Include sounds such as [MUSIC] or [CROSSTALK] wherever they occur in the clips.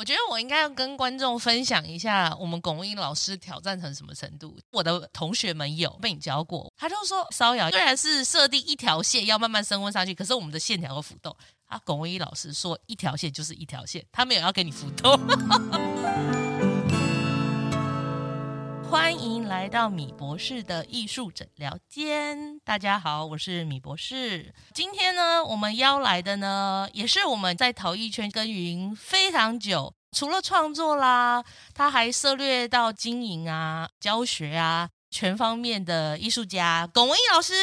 我觉得我应该要跟观众分享一下，我们龚文英老师挑战成什么程度。我的同学们有被你教过，他就说烧窑虽然是设定一条线要慢慢升温上去，可是我们的线条会浮动。啊，龚文英老师说一条线就是一条线，他没有要给你浮动。欢迎来到米博士的艺术诊疗间。大家好，我是米博士。今天呢，我们邀来的呢，也是我们在陶艺圈耕耘非常久，除了创作啦，他还涉猎到经营啊、教学啊，全方面的艺术家龚文义老师。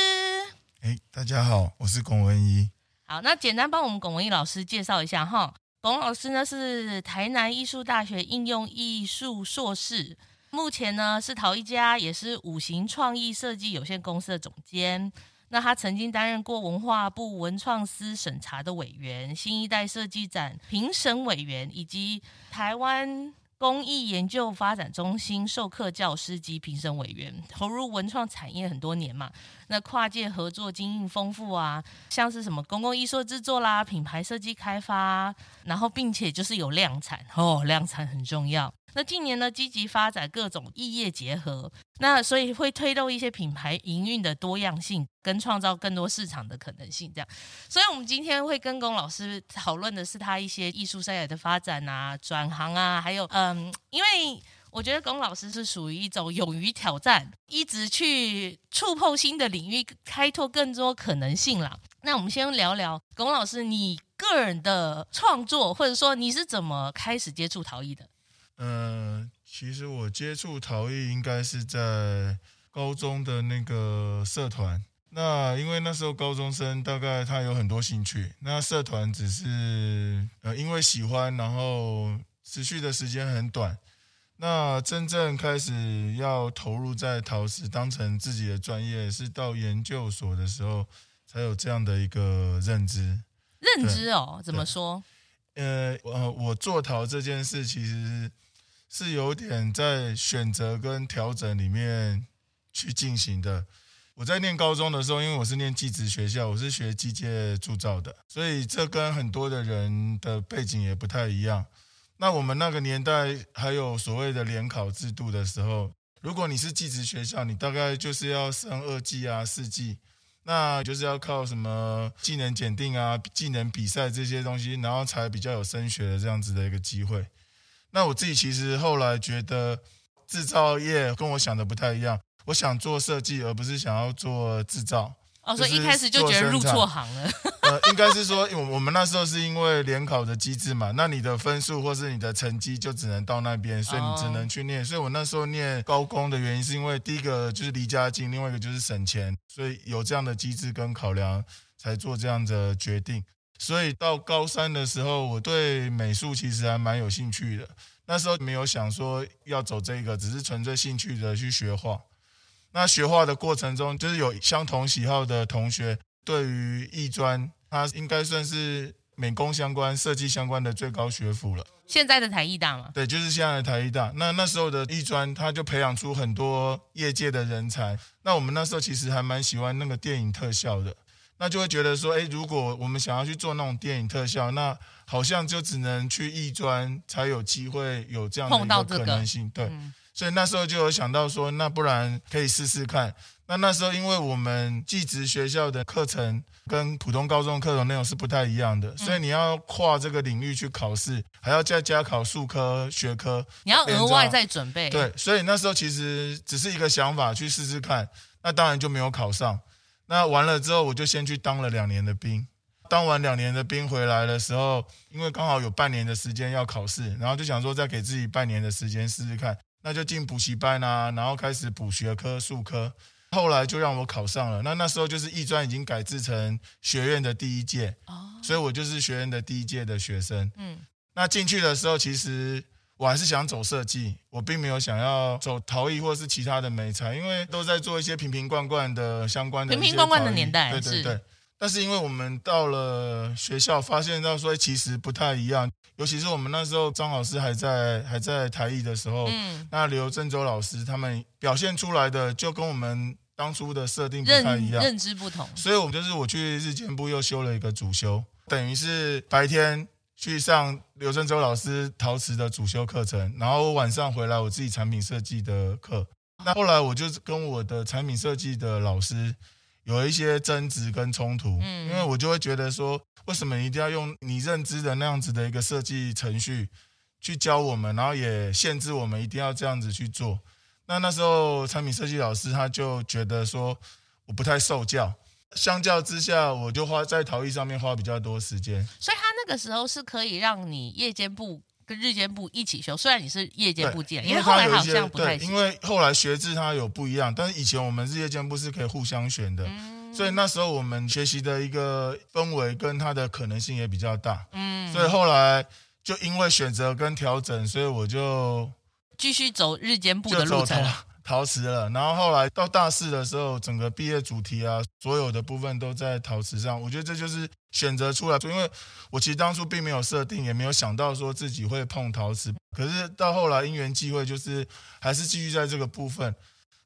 哎，大家好，我是龚文义。好，那简单帮我们龚文义老师介绍一下哈。龚老师呢是台南艺术大学应用艺术硕士。目前呢是陶艺家，也是五行创意设计有限公司的总监。那他曾经担任过文化部文创司审查的委员、新一代设计展评审委员，以及台湾工艺研究发展中心授课教师及评审委员。投入文创产业很多年嘛。那跨界合作经验丰富啊，像是什么公共艺术制作啦、品牌设计开发，然后并且就是有量产哦，量产很重要。那近年呢，积极发展各种异业结合，那所以会推动一些品牌营运的多样性，跟创造更多市场的可能性。这样，所以我们今天会跟龚老师讨论的是他一些艺术生涯的发展啊、转行啊，还有嗯，因为。我觉得龚老师是属于一种勇于挑战，一直去触碰新的领域，开拓更多可能性啦。那我们先聊聊龚老师你个人的创作，或者说你是怎么开始接触陶艺的？嗯、呃，其实我接触陶艺应该是在高中的那个社团。那因为那时候高中生大概他有很多兴趣，那社团只是呃因为喜欢，然后持续的时间很短。那真正开始要投入在陶瓷当成自己的专业，是到研究所的时候才有这样的一个认知。认知哦，怎么说？呃，我我做陶这件事其实是有点在选择跟调整里面去进行的。我在念高中的时候，因为我是念技职学校，我是学机械铸造的，所以这跟很多的人的背景也不太一样。那我们那个年代还有所谓的联考制度的时候，如果你是技职学校，你大概就是要升二技啊、四技，那就是要靠什么技能检定啊、技能比赛这些东西，然后才比较有升学的这样子的一个机会。那我自己其实后来觉得制造业跟我想的不太一样，我想做设计，而不是想要做制造。哦，所以一开始就觉得入错行了。呃，应该是说，我我们那时候是因为联考的机制嘛，那你的分数或是你的成绩就只能到那边，所以你只能去念。所以我那时候念高工的原因，是因为第一个就是离家近，另外一个就是省钱，所以有这样的机制跟考量，才做这样的决定。所以到高三的时候，我对美术其实还蛮有兴趣的。那时候没有想说要走这个，只是纯粹兴趣的去学画。那学画的过程中，就是有相同喜好的同学，对于艺专，它应该算是美工相关、设计相关的最高学府了。现在的台艺大吗？对，就是现在的台艺大。那那时候的艺专，它就培养出很多业界的人才。那我们那时候其实还蛮喜欢那个电影特效的，那就会觉得说，哎，如果我们想要去做那种电影特效，那好像就只能去艺专才有机会有这样的一个可能性。这个、对。嗯所以那时候就有想到说，那不然可以试试看。那那时候因为我们技职学校的课程跟普通高中课程内容是不太一样的，所以你要跨这个领域去考试，还要再加考数科学科，你要额外再准备。对，所以那时候其实只是一个想法去试试看。那当然就没有考上。那完了之后，我就先去当了两年的兵。当完两年的兵回来的时候，因为刚好有半年的时间要考试，然后就想说再给自己半年的时间试试看。那就进补习班啊，然后开始补学科、数科，后来就让我考上了。那那时候就是艺专已经改制成学院的第一届，哦，所以我就是学院的第一届的学生。嗯，那进去的时候，其实我还是想走设计，我并没有想要走陶艺或是其他的美材，因为都在做一些瓶瓶罐罐的相关的。瓶瓶罐罐的年代，对对对。但是因为我们到了学校，发现到说其实不太一样，尤其是我们那时候张老师还在还在台艺的时候，嗯，那刘振洲老师他们表现出来的就跟我们当初的设定不太一样，认知不同，所以我们就是我去日间部又修了一个主修，等于是白天去上刘振洲老师陶瓷的主修课程，然后晚上回来我自己产品设计的课。那后来我就跟我的产品设计的老师有一些争执跟冲突，嗯因为我就会觉得说，为什么一定要用你认知的那样子的一个设计程序去教我们，然后也限制我们一定要这样子去做。那那时候产品设计老师他就觉得说我不太受教。相较之下，我就花在陶艺上面花比较多时间。所以他那个时候是可以让你夜间部跟日间部一起修，虽然你是夜间部进来，因为后来好像不太行。因为后来学制它有不一样，但是以前我们日夜间部是可以互相选的，嗯、所以那时候我们学习的一个氛围跟它的可能性也比较大。嗯，所以后来就因为选择跟调整，所以我就继续走日间部的路程。陶瓷了，然后后来到大四的时候，整个毕业主题啊，所有的部分都在陶瓷上。我觉得这就是选择出来，因为我其实当初并没有设定，也没有想到说自己会碰陶瓷。可是到后来因缘际会，就是还是继续在这个部分。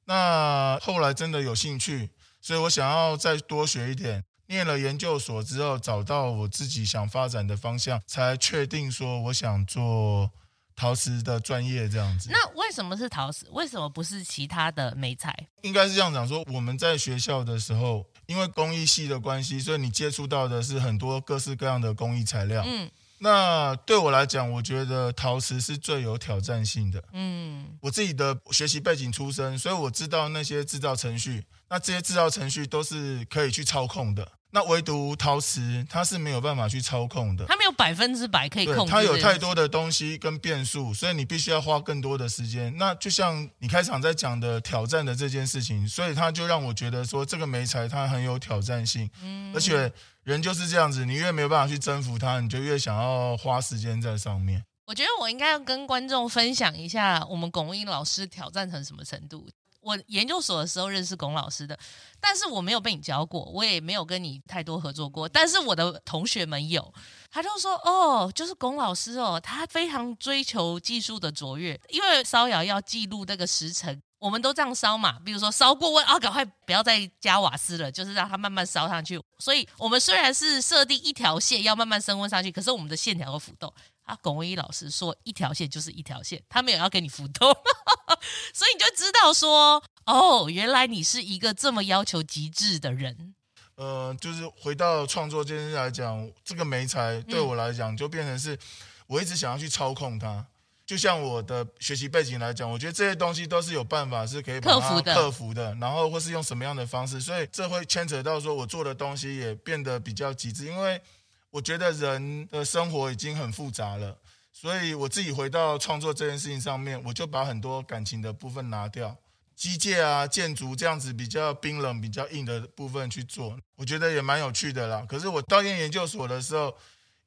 那后来真的有兴趣，所以我想要再多学一点。念了研究所之后，找到我自己想发展的方向，才确定说我想做。陶瓷的专业这样子，那为什么是陶瓷？为什么不是其他的美材？应该是这样讲说，我们在学校的时候，因为工艺系的关系，所以你接触到的是很多各式各样的工艺材料。嗯，那对我来讲，我觉得陶瓷是最有挑战性的。嗯，我自己的学习背景出身，所以我知道那些制造程序，那这些制造程序都是可以去操控的。那唯独陶瓷，它是没有办法去操控的，它没有百分之百可以控制。它有太多的东西跟变数，所以你必须要花更多的时间。那就像你开场在讲的挑战的这件事情，所以它就让我觉得说，这个媒材它很有挑战性。嗯，而且人就是这样子，你越没有办法去征服它，你就越想要花时间在上面。我觉得我应该要跟观众分享一下，我们龚文英老师挑战成什么程度。我研究所的时候认识龚老师的，但是我没有被你教过，我也没有跟你太多合作过。但是我的同学们有，他就说：“哦，就是龚老师哦，他非常追求技术的卓越，因为烧窑要记录那个时辰，我们都这样烧嘛。比如说烧过温啊，赶快不要再加瓦斯了，就是让它慢慢烧上去。所以我们虽然是设定一条线要慢慢升温上去，可是我们的线条会浮动。”啊，龚文一老师说一条线就是一条线，他没有要给你浮动，[LAUGHS] 所以你就知道说，哦，原来你是一个这么要求极致的人。呃，就是回到创作这件事来讲，这个媒材对我来讲就变成是，我一直想要去操控它。就像我的学习背景来讲，我觉得这些东西都是有办法是可以克服的，克服的，然后或是用什么样的方式，所以这会牵扯到说我做的东西也变得比较极致，因为。我觉得人的生活已经很复杂了，所以我自己回到创作这件事情上面，我就把很多感情的部分拿掉，机械啊、建筑这样子比较冰冷、比较硬的部分去做，我觉得也蛮有趣的啦。可是我到念研究所的时候，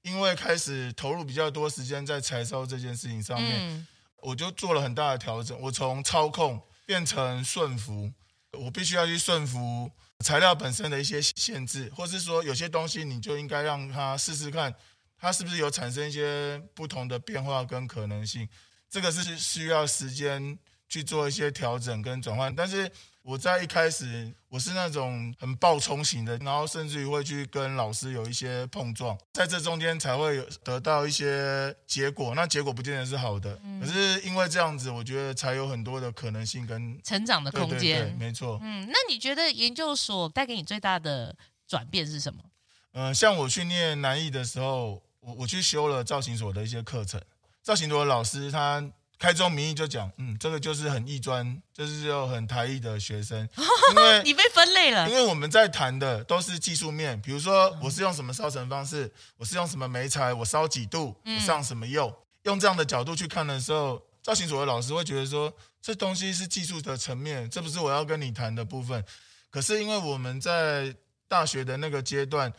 因为开始投入比较多时间在柴烧这件事情上面，嗯、我就做了很大的调整，我从操控变成顺服，我必须要去顺服。材料本身的一些限制，或是说有些东西你就应该让它试试看，它是不是有产生一些不同的变化跟可能性。这个是需要时间去做一些调整跟转换，但是。我在一开始我是那种很暴冲型的，然后甚至于会去跟老师有一些碰撞，在这中间才会有得到一些结果。那结果不见得是好的，嗯、可是因为这样子，我觉得才有很多的可能性跟成长的空间。对对对，没错。嗯，那你觉得研究所带给你最大的转变是什么？嗯、呃，像我去念南艺的时候，我我去修了造型所的一些课程，造型所的老师他。开宗明义就讲，嗯，这个就是很艺专，就是有很台艺的学生，[LAUGHS] 因为你被分类了。因为我们在谈的都是技术面，比如说我是用什么烧成方式，我是用什么煤材，我烧几度，我上什么釉，用这样的角度去看的时候，造型所的老师会觉得说，这东西是技术的层面，这不是我要跟你谈的部分。可是因为我们在大学的那个阶段，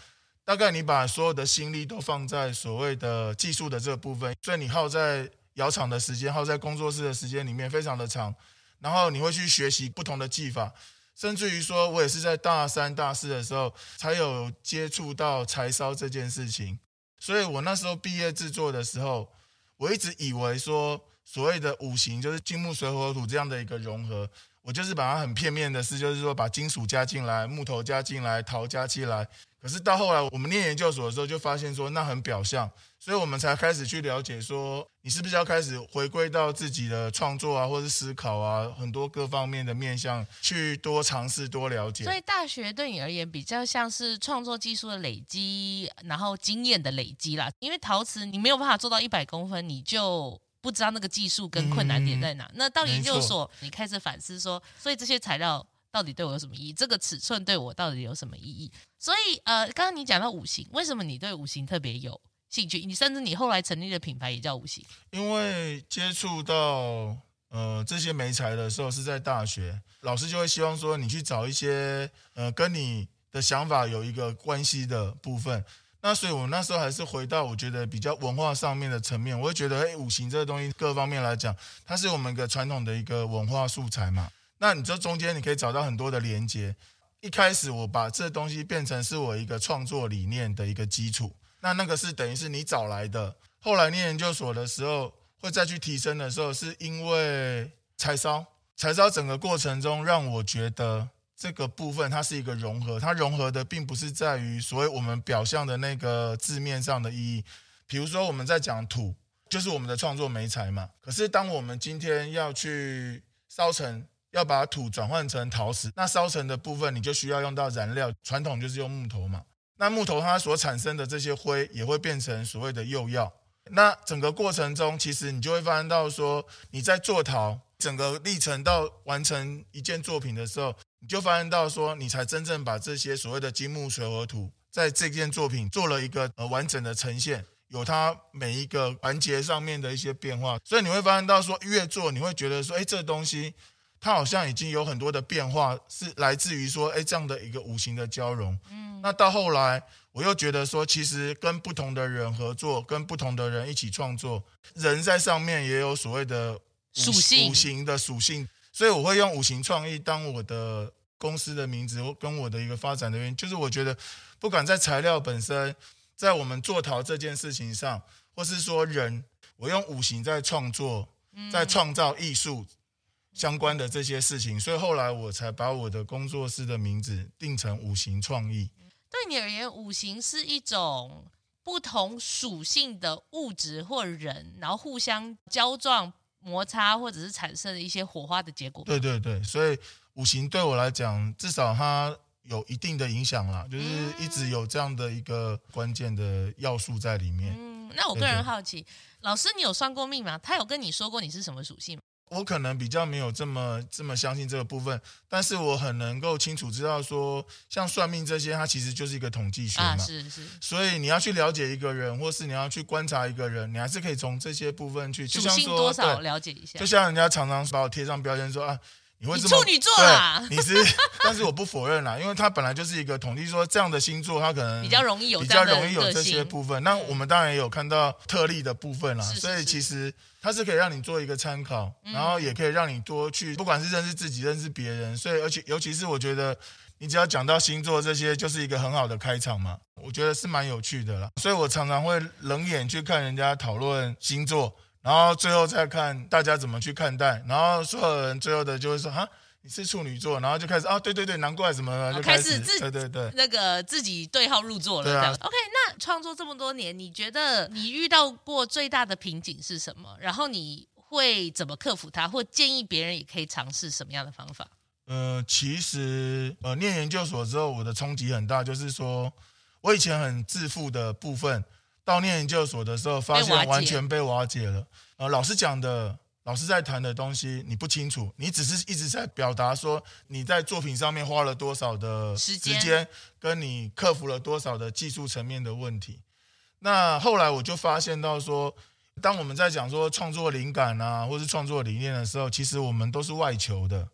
大概你把所有的心力都放在所谓的技术的这个部分，所以你耗在。窑厂的时间，耗在工作室的时间里面非常的长，然后你会去学习不同的技法，甚至于说，我也是在大三、大四的时候才有接触到柴烧这件事情。所以我那时候毕业制作的时候，我一直以为说，所谓的五行就是金木水火土这样的一个融合，我就是把它很片面的事，就是说把金属加进来，木头加进来，陶加进来。可是到后来我们念研究所的时候，就发现说那很表象，所以我们才开始去了解说，你是不是要开始回归到自己的创作啊，或是思考啊，很多各方面的面向去多尝试、多了解。所以大学对你而言比较像是创作技术的累积，然后经验的累积啦。因为陶瓷你没有办法做到一百公分，你就。不知道那个技术跟困难点在哪？嗯、那到研究所，你开始反思说，所以这些材料到底对我有什么意义？这个尺寸对我到底有什么意义？所以呃，刚刚你讲到五行，为什么你对五行特别有兴趣？你甚至你后来成立的品牌也叫五行。因为接触到呃这些媒材的时候是在大学，老师就会希望说你去找一些呃跟你的想法有一个关系的部分。那所以，我那时候还是回到我觉得比较文化上面的层面，我会觉得，哎，五行这个东西各方面来讲，它是我们一个传统的一个文化素材嘛。那你这中间你可以找到很多的连接。一开始我把这东西变成是我一个创作理念的一个基础，那那个是等于是你找来的。后来念研究所的时候，会再去提升的时候，是因为柴烧，柴烧整个过程中让我觉得。这个部分它是一个融合，它融合的并不是在于所谓我们表象的那个字面上的意义。比如说我们在讲土，就是我们的创作媒材嘛。可是当我们今天要去烧成，要把土转换成陶瓷，那烧成的部分你就需要用到燃料，传统就是用木头嘛。那木头它所产生的这些灰也会变成所谓的釉药。那整个过程中，其实你就会发现到说你在做陶整个历程到完成一件作品的时候。你就发现到说，你才真正把这些所谓的金木水火土，在这件作品做了一个呃完整的呈现，有它每一个环节上面的一些变化，所以你会发现到说，越做你会觉得说，哎，这东西它好像已经有很多的变化，是来自于说，哎，这样的一个五行的交融。嗯，那到后来我又觉得说，其实跟不同的人合作，跟不同的人一起创作，人在上面也有所谓的属性，五行的属性。所以我会用五行创意当我的公司的名字，跟我的一个发展的原因，就是我觉得，不管在材料本身，在我们做陶这件事情上，或是说人，我用五行在创作，在创造艺术相关的这些事情，所以后来我才把我的工作室的名字定成五行创意。对你而言，五行是一种不同属性的物质或人，然后互相交撞。摩擦或者是产生的一些火花的结果。对对对，所以五行对我来讲，至少它有一定的影响啦，就是一直有这样的一个关键的要素在里面。嗯，那我个人好奇，对对，老师，你有算过命吗？他有跟你说过你是什么属性吗？我可能比较没有这么这么相信这个部分，但是我很能够清楚知道说，像算命这些，它其实就是一个统计学嘛。啊，是是。所以你要去了解一个人，或是你要去观察一个人，你还是可以从这些部分去，属性多少了解一下。就像人家常常把我贴上标签说啊。你会这么处女座啦，你是，但是我不否认啦，因为他本来就是一个统计，说这样的星座他可能比较容易有比较容易有这些部分。那我们当然也有看到特例的部分啦，是是是，所以其实它是可以让你做一个参考，然后也可以让你多去，不管是认识自己、认识别人。所以，而且尤其是我觉得，你只要讲到星座这些，就是一个很好的开场嘛。我觉得是蛮有趣的啦，所以我常常会冷眼去看人家讨论星座。然后最后再看大家怎么去看待，然后所有人最后的就会说哈，你是处女座，然后就开始啊，对对对，难怪什么，就开始，自对对对，那个自己对号入座了 OK，那创作这么多年，你觉得你遇到过最大的瓶颈是什么？然后你会怎么克服它，或建议别人也可以尝试什么样的方法？呃，其实呃，念研究所之后，我的冲击很大，就是说我以前很自负的部分。到念研究所的时候，发现完全被瓦解了。呃，老师讲的，老师在谈的东西，你不清楚，你只是一直在表达说你在作品上面花了多少的时间，跟你克服了多少的技术层面的问题。那后来我就发现到说，当我们在讲说创作灵感啊，或是创作理念的时候，其实我们都是外求的。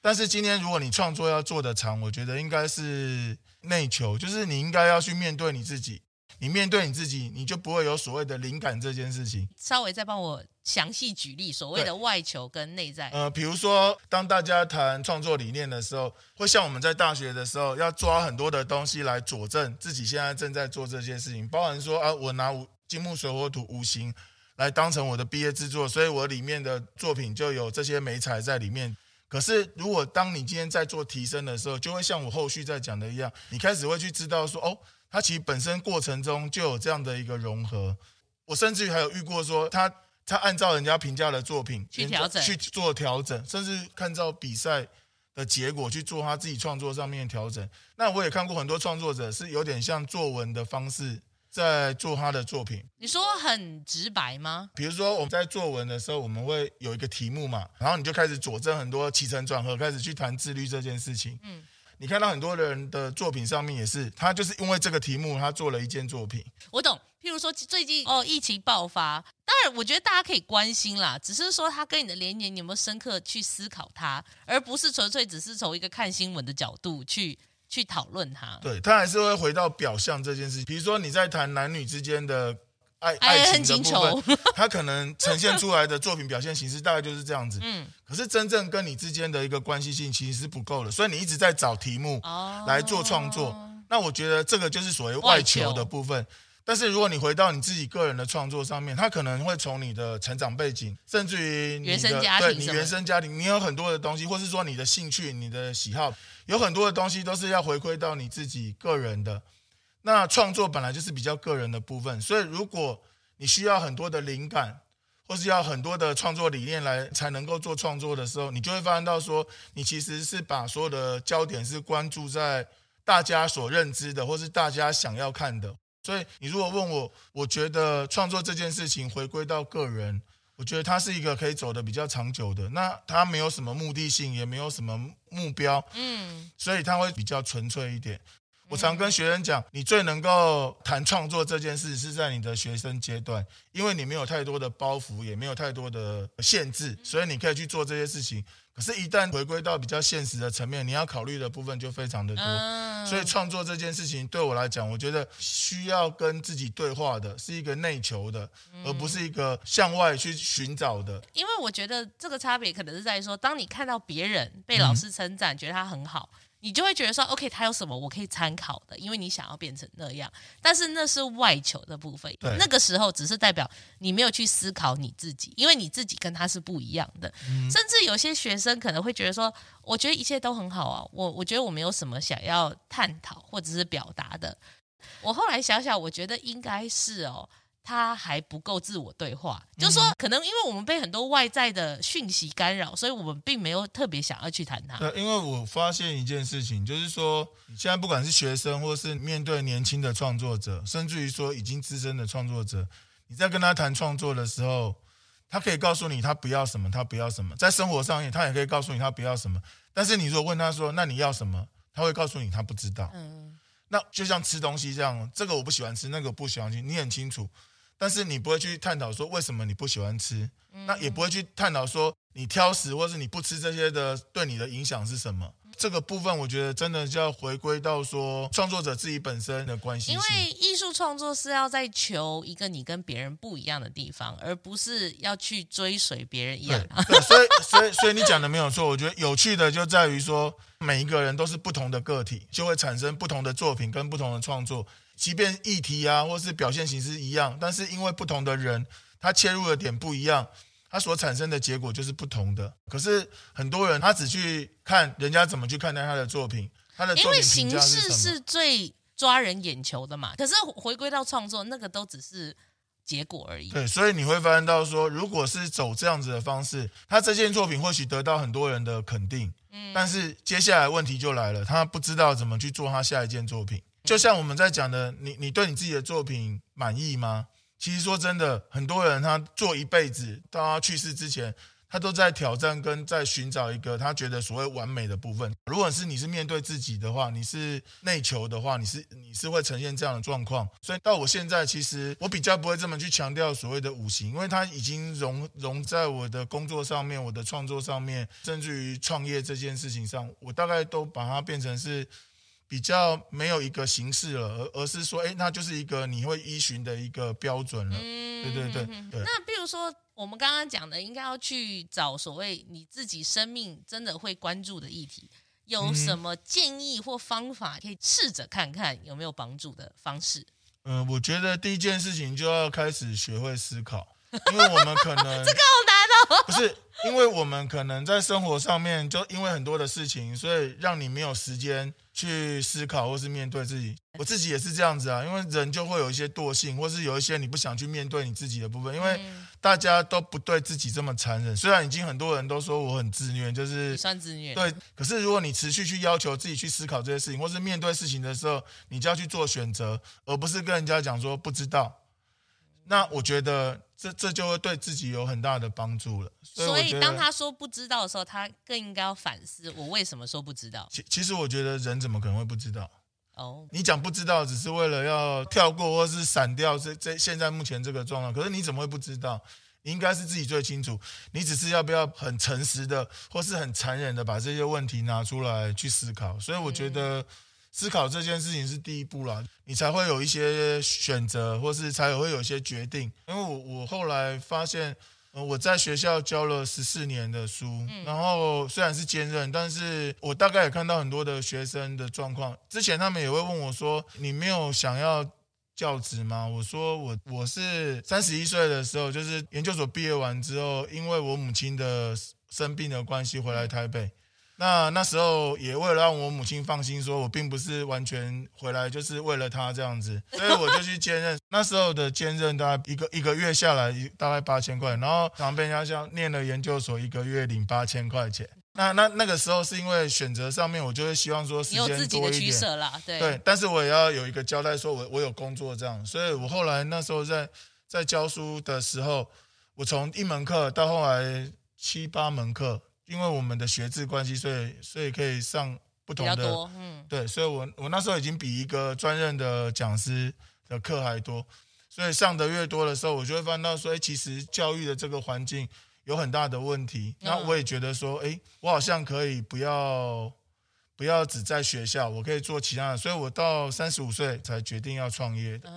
但是今天如果你创作要做得长，我觉得应该是内求，就是你应该要去面对你自己。你面对你自己，你就不会有所谓的灵感这件事情。稍微再帮我详细举例，所谓的外求跟内在。呃，比如说，当大家谈创作理念的时候，会像我们在大学的时候，要抓很多的东西来佐证自己现在正在做这些事情，包含说啊，我拿五金木水火土五行来当成我的毕业制作，所以我里面的作品就有这些美材在里面。可是如果当你今天在做提升的时候，就会像我后续在讲的一样，你开始会去知道说，哦，它其实本身过程中就有这样的一个融合。我甚至于还有遇过说，他他按照人家评价的作品去调整去做调整，甚至看照比赛的结果去做他自己创作上面的调整。那我也看过很多创作者是有点像作文的方式在做他的作品。你说很直白吗？比如说我们在作文的时候，我们会有一个题目嘛，然后你就开始佐证很多起承转合，开始去谈自律这件事情。嗯，你看到很多人的作品上面也是，他就是因为这个题目，他做了一件作品。我懂。譬如说最近哦，疫情爆发，当然我觉得大家可以关心啦，只是说他跟你的连结，你有没有深刻去思考它，而不是纯粹只是从一个看新闻的角度去去讨论它。对，他还是会回到表象这件事情。比如说你在谈男女之间的爱爱情的部分，[LAUGHS] 他可能呈现出来的作品表现形式大概就是这样子。嗯，可是真正跟你之间的一个关系性其实是不够的，所以你一直在找题目来做创作。哦、那我觉得这个就是所谓外求的部分。但是如果你回到你自己个人的创作上面，他可能会从你的成长背景，甚至于你的原生家庭，对你原生家庭，你有很多的东西，或是说你的兴趣、你的喜好，有很多的东西都是要回馈到你自己个人的。那创作本来就是比较个人的部分，所以如果你需要很多的灵感，或是要很多的创作理念来才能够做创作的时候，你就会发现到说，你其实是把所有的焦点是关注在大家所认知的，或是大家想要看的。所以，你如果问我，我觉得创作这件事情回归到个人，我觉得它是一个可以走的比较长久的。那它没有什么目的性，也没有什么目标，嗯，所以它会比较纯粹一点。我常跟学生讲，你最能够谈创作这件事是在你的学生阶段，因为你没有太多的包袱，也没有太多的限制，所以你可以去做这些事情。可是，一旦回归到比较现实的层面，你要考虑的部分就非常的多。嗯、所以，创作这件事情对我来讲，我觉得需要跟自己对话的，是一个内求的，嗯、而不是一个向外去寻找的。因为我觉得这个差别可能是在于说，当你看到别人被老师称赞，嗯、觉得他很好。你就会觉得说，OK，他有什么我可以参考的？因为你想要变成那样，但是那是外求的部分。对那个时候只是代表你没有去思考你自己，因为你自己跟他是不一样的。嗯、甚至有些学生可能会觉得说，我觉得一切都很好啊，我我觉得我没有什么想要探讨或者是表达的。我后来想想，我觉得应该是哦。他还不够自我对话，就是说，可能因为我们被很多外在的讯息干扰，所以我们并没有特别想要去谈他。对，因为我发现一件事情，就是说，你现在不管是学生，或是面对年轻的创作者，甚至于说已经资深的创作者，你在跟他谈创作的时候，他可以告诉你他不要什么，他不要什么，在生活上面，他也可以告诉你他不要什么。但是你如果问他说，那你要什么？他会告诉你他不知道。嗯，那就像吃东西这样，这个我不喜欢吃，那个我不喜欢吃，你很清楚。但是你不会去探讨说为什么你不喜欢吃，嗯、那也不会去探讨说你挑食或是你不吃这些的对你的影响是什么。嗯、这个部分我觉得真的就要回归到说创作者自己本身的关系。因为艺术创作是要在求一个你跟别人不一样的地方，而不是要去追随别人一样。对，对，所以所以所以你讲的没有错。我觉得有趣的就在于说每一个人都是不同的个体，就会产生不同的作品跟不同的创作。即便议题啊，或是表现形式一样，但是因为不同的人，他切入的点不一样，他所产生的结果就是不同的。可是很多人他只去看人家怎么去看待他的作品，他的？因为形式是最抓人眼球的嘛。可是回归到创作，那个都只是结果而已。对，所以你会发现到说，如果是走这样子的方式，他这件作品或许得到很多人的肯定，嗯，但是接下来问题就来了，他不知道怎么去做他下一件作品。就像我们在讲的，你你对你自己的作品满意吗？其实说真的，很多人他做一辈子，到他去世之前，他都在挑战跟在寻找一个他觉得所谓完美的部分。如果是你是面对自己的话，你是内求的话，你是你是会呈现这样的状况。所以到我现在，其实我比较不会这么去强调所谓的五行，因为它已经融融在我的工作上面、我的创作上面，甚至于创业这件事情上，我大概都把它变成是。比较没有一个形式了，而而是说，哎，那就是一个你会依循的一个标准了。嗯，对对对对。那比如说，我们刚刚讲的，应该要去找所谓你自己生命真的会关注的议题，有什么建议或方法可以试着看看有没有帮助的方式？嗯、呃，我觉得第一件事情就要开始学会思考，因为我们可能 [LAUGHS] 这个好难哦。不是，因为我们可能在生活上面，就因为很多的事情，所以让你没有时间去思考或是面对自己。我自己也是这样子啊，因为人就会有一些惰性，或是有一些你不想去面对你自己的部分，因为大家都不对自己这么残忍。虽然已经很多人都说我很自虐，就是算自虐。对，可是如果你持续去要求自己去思考这些事情，或是面对事情的时候，你就要去做选择，而不是跟人家讲说不知道。那我觉得这这就会对自己有很大的帮助了。所以，当他说不知道的时候，他更应该要反思：我为什么说不知道？其其实我觉得人怎么可能会不知道？哦，你讲不知道，只是为了要跳过或是闪掉这这现在目前这个状况。可是你怎么会不知道？你应该是自己最清楚。你只是要不要很诚实的，或是很残忍的把这些问题拿出来去思考。所以我觉得。嗯思考这件事情是第一步啦，你才会有一些选择，或是才会有一些决定。因为我我后来发现，呃，我在学校教了十四年的书，然后虽然是兼任，但是我大概也看到很多的学生的状况。之前他们也会问我说：“你没有想要教职吗？”我说：“我我是三十一岁的时候，就是研究所毕业完之后，因为我母亲的生病的关系回来台北。”那那时候也为了让我母亲放心，说我并不是完全回来就是为了她这样子，所以我就去兼任。那时候的兼任大概一个一个月下来大概八千块，然后常被人家像念了研究所一个月领八千块钱。那那那个时候是因为选择上面，我就会希望说时间多一点。有自己的取舍啦，对。对，但是我也要有一个交代，说我我有工作这样。所以我后来那时候在在教书的时候，我从一门课到后来七八门课。因为我们的学制关系，所以所以可以上不同的，嗯，对，所以我我那时候已经比一个专任的讲师的课还多，所以上的越多的时候，我就会发现到说，哎，其实教育的这个环境有很大的问题。那我也觉得说，哎，我好像可以不要不要只在学校，我可以做其他的。所以我到三十五岁才决定要创业的。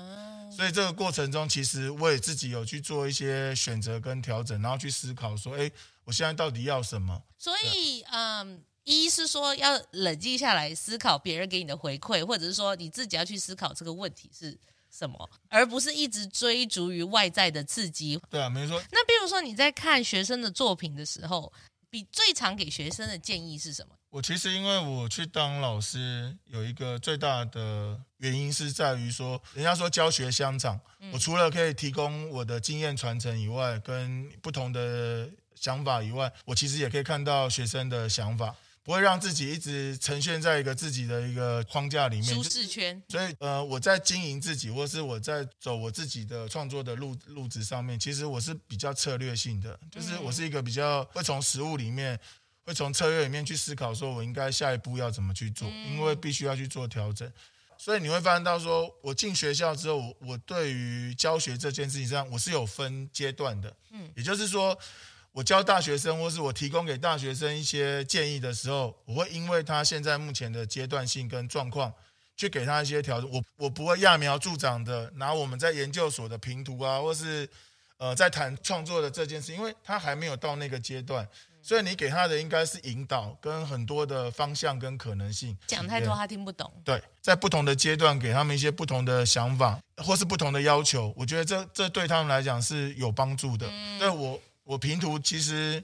所以这个过程中，其实我也自己有去做一些选择跟调整，然后去思考说，哎。我现在到底要什么？所以，嗯，一是说要冷静下来思考别人给你的回馈，或者是说你自己要去思考这个问题是什么，而不是一直追逐于外在的刺激。对啊，没错。那比如说你在看学生的作品的时候，比最常给学生的建议是什么？我其实因为我去当老师，有一个最大的原因是在于说，人家说教学相长，嗯，我除了可以提供我的经验传承以外，跟不同的。想法以外，我其实也可以看到学生的想法，不会让自己一直呈现在一个自己的一个框架里面，舒适圈。所以，呃，我在经营自己，或是我在走我自己的创作的路路子上面，其实我是比较策略性的，就是我是一个比较会从实物里面，会从策略里面去思考，说我应该下一步要怎么去做，因为必须要去做调整。所以你会发现到，说我进学校之后，我我对于教学这件事情上，我是有分阶段的，嗯，也就是说。我教大学生，或是我提供给大学生一些建议的时候，我会因为他现在目前的阶段性跟状况，去给他一些调整。我我不会揠苗助长的拿我们在研究所的评图啊，或是呃在谈创作的这件事，因为他还没有到那个阶段，所以你给他的应该是引导跟很多的方向跟可能性。讲太多他听不懂。对，在不同的阶段给他们一些不同的想法，或是不同的要求，我觉得这这对他们来讲是有帮助的。嗯，对我。我平图其实，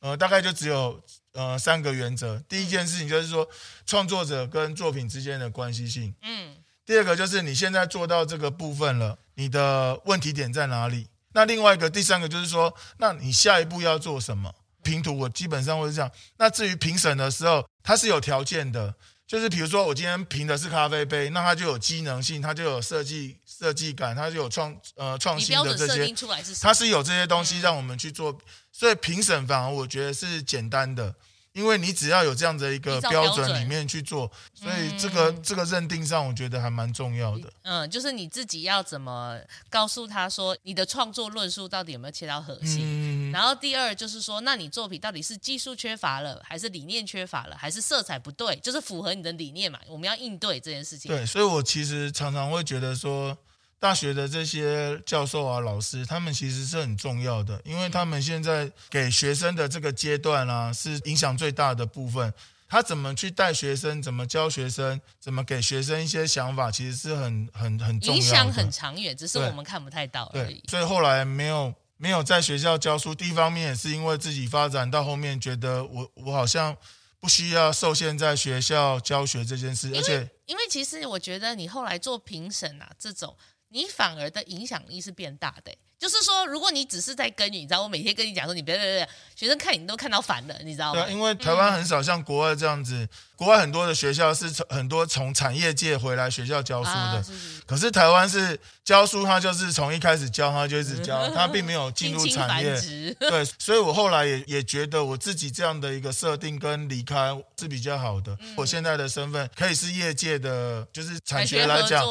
呃，大概就只有呃三个原则。第一件事情就是说，创作者跟作品之间的关系性。嗯。第二个就是你现在做到这个部分了，你的问题点在哪里？那另外一个，第三个就是说，那你下一步要做什么？评图我基本上会是这样。那至于评审的时候，它是有条件的。就是比如说，我今天评的是咖啡杯，那它就有机能性，它就有设计设计感，它就有创呃创新的这些，它是有这些东西让我们去做，所以评审反而我觉得是简单的。因为你只要有这样的一个标准里面去做，所以这个、嗯、这个认定上，我觉得还蛮重要的。嗯，就是你自己要怎么告诉他说，你的创作论述到底有没有切到核心？嗯、然后第二就是说，那你作品到底是技术缺乏了，还是理念缺乏了，还是色彩不对？就是符合你的理念嘛？我们要应对这件事情。对，所以我其实常常会觉得说。大学的这些教授啊、老师，他们其实是很重要的，因为他们现在给学生的这个阶段啊，是影响最大的部分。他怎么去带学生，怎么教学生，怎么给学生一些想法，其实是很很很重要的。影响很长远，只是我们看不太到而已。所以后来没有没有在学校教书，第一方面也是因为自己发展到后面，觉得我我好像不需要受限在学校教学这件事，而且因为其实我觉得你后来做评审啊，这种你反而的影响力是变大的。就是说，如果你只是在跟你，你知道，我每天跟你讲说，你别别别，学生看你都看到烦了，你知道吗？对，因为台湾很少像国外这样子，嗯、国外很多的学校是从很多从产业界回来学校教书的，啊、是是是，可是台湾是教书，他就是从一开始教他就一直教，[LAUGHS] 他并没有进入产业。对，所以我后来也也觉得我自己这样的一个设定跟离开是比较好的。嗯、我现在的身份可以是业界的，就是产学来讲，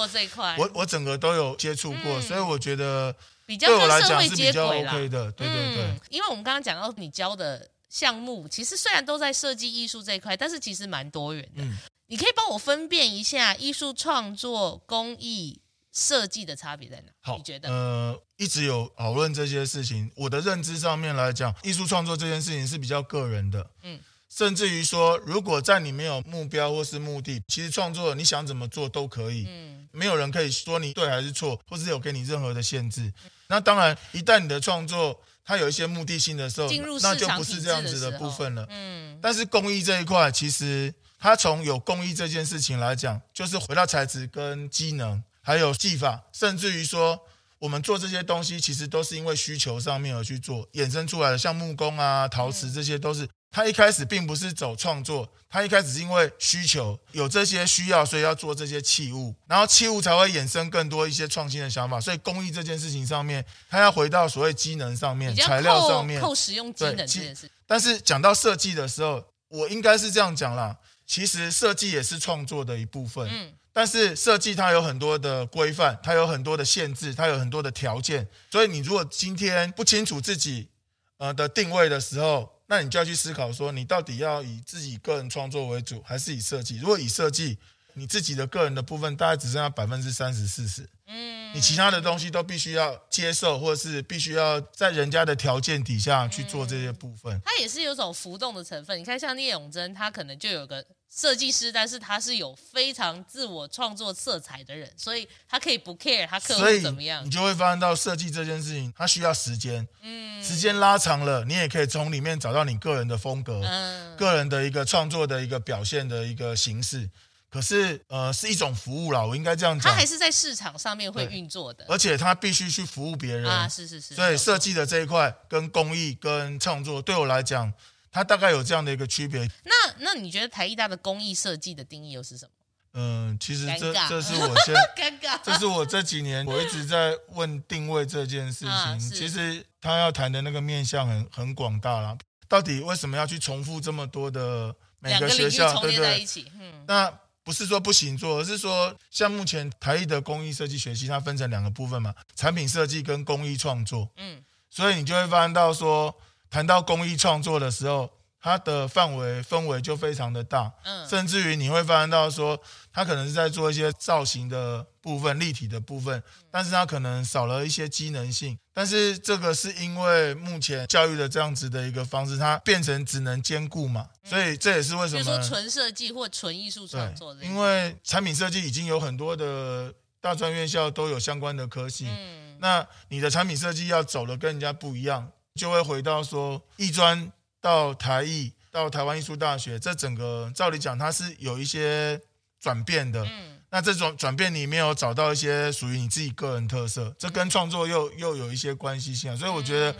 我我整个都有接触过，嗯、所以我觉得。比较跟社会接轨啦，对对对，嗯，因为我们刚刚讲到你教的项目，其实虽然都在设计艺术这一块，但是其实蛮多元的。嗯，你可以帮我分辨一下艺术创作、工艺设计的差别在哪？好，你觉得？呃，一直有讨论这些事情。我的认知上面来讲，艺术创作这件事情是比较个人的。嗯。甚至于说，如果在你没有目标或是目的，其实创作你想怎么做都可以。嗯，没有人可以说你对还是错，或是有给你任何的限制。那当然，一旦你的创作它有一些目的性的时候，那就不是这样子的部分了。嗯，但是工艺这一块，其实它从有工艺这件事情来讲，就是回到材质跟机能，还有技法，甚至于说我们做这些东西，其实都是因为需求上面而去做衍生出来的，像木工啊、陶瓷这些都是。他一开始并不是走创作，他一开始是因为需求有这些需要，所以要做这些器物，然后器物才会衍生更多一些创新的想法。所以工艺这件事情上面，他要回到所谓机能上面、材料上面、扣实用机能这件事。但是讲到设计的时候，我应该是这样讲啦。其实设计也是创作的一部分，嗯，但是设计它有很多的规范，它有很多的限制，它有很多的条件。所以你如果今天不清楚自己呃的定位的时候，那你就要去思考说，你到底要以自己个人创作为主，还是以设计？如果以设计，你自己的个人的部分大概只剩下百分之三十、四十，嗯，你其他的东西都必须要接受，或者是必须要在人家的条件底下去做这些部分。它也是有种浮动的成分。你看，像聂永真，他可能就有个。设计师，但是他是有非常自我创作色彩的人，所以他可以不 care 他客户怎么样，你就会发现到设计这件事情，它需要时间，嗯，时间拉长了，你也可以从里面找到你个人的风格，嗯，个人的一个创作的一个表现的一个形式。可是，呃，是一种服务啦，我应该这样讲，它还是在市场上面会运作的，而且它必须去服务别人啊，是是是。所以设计的这一块跟工艺跟创作，对我来讲。它大概有这样的一个区别。那那你觉得台艺大的工艺设计的定义又是什么？嗯，其实这这是我先 [LAUGHS] 尴尬，这是我这几年我一直在问定位这件事情。啊、其实他要谈的那个面向很很广大啦。到底为什么要去重复这么多的每个学校？对不对？嗯，那不是说不行做，而是说像目前台艺的工艺设计学系，它分成两个部分嘛，产品设计跟工艺创作。嗯，所以你就会发现到说。谈到工艺创作的时候，它的范围氛围就非常的大，嗯，甚至于你会发现到说，它可能是在做一些造型的部分、立体的部分，但是它可能少了一些机能性。但是这个是因为目前教育的这样子的一个方式，它变成只能兼顾嘛，所以这也是为什么说纯设计或纯艺术创作，因为产品设计已经有很多的大专院校都有相关的科系，嗯，那你的产品设计要走的跟人家不一样。就会回到说，艺专到台艺到台湾艺术大学，这整个照理讲它是有一些转变的。嗯，那这种转变你没有找到一些属于你自己个人特色，这跟创作又又有一些关系性。所以我觉得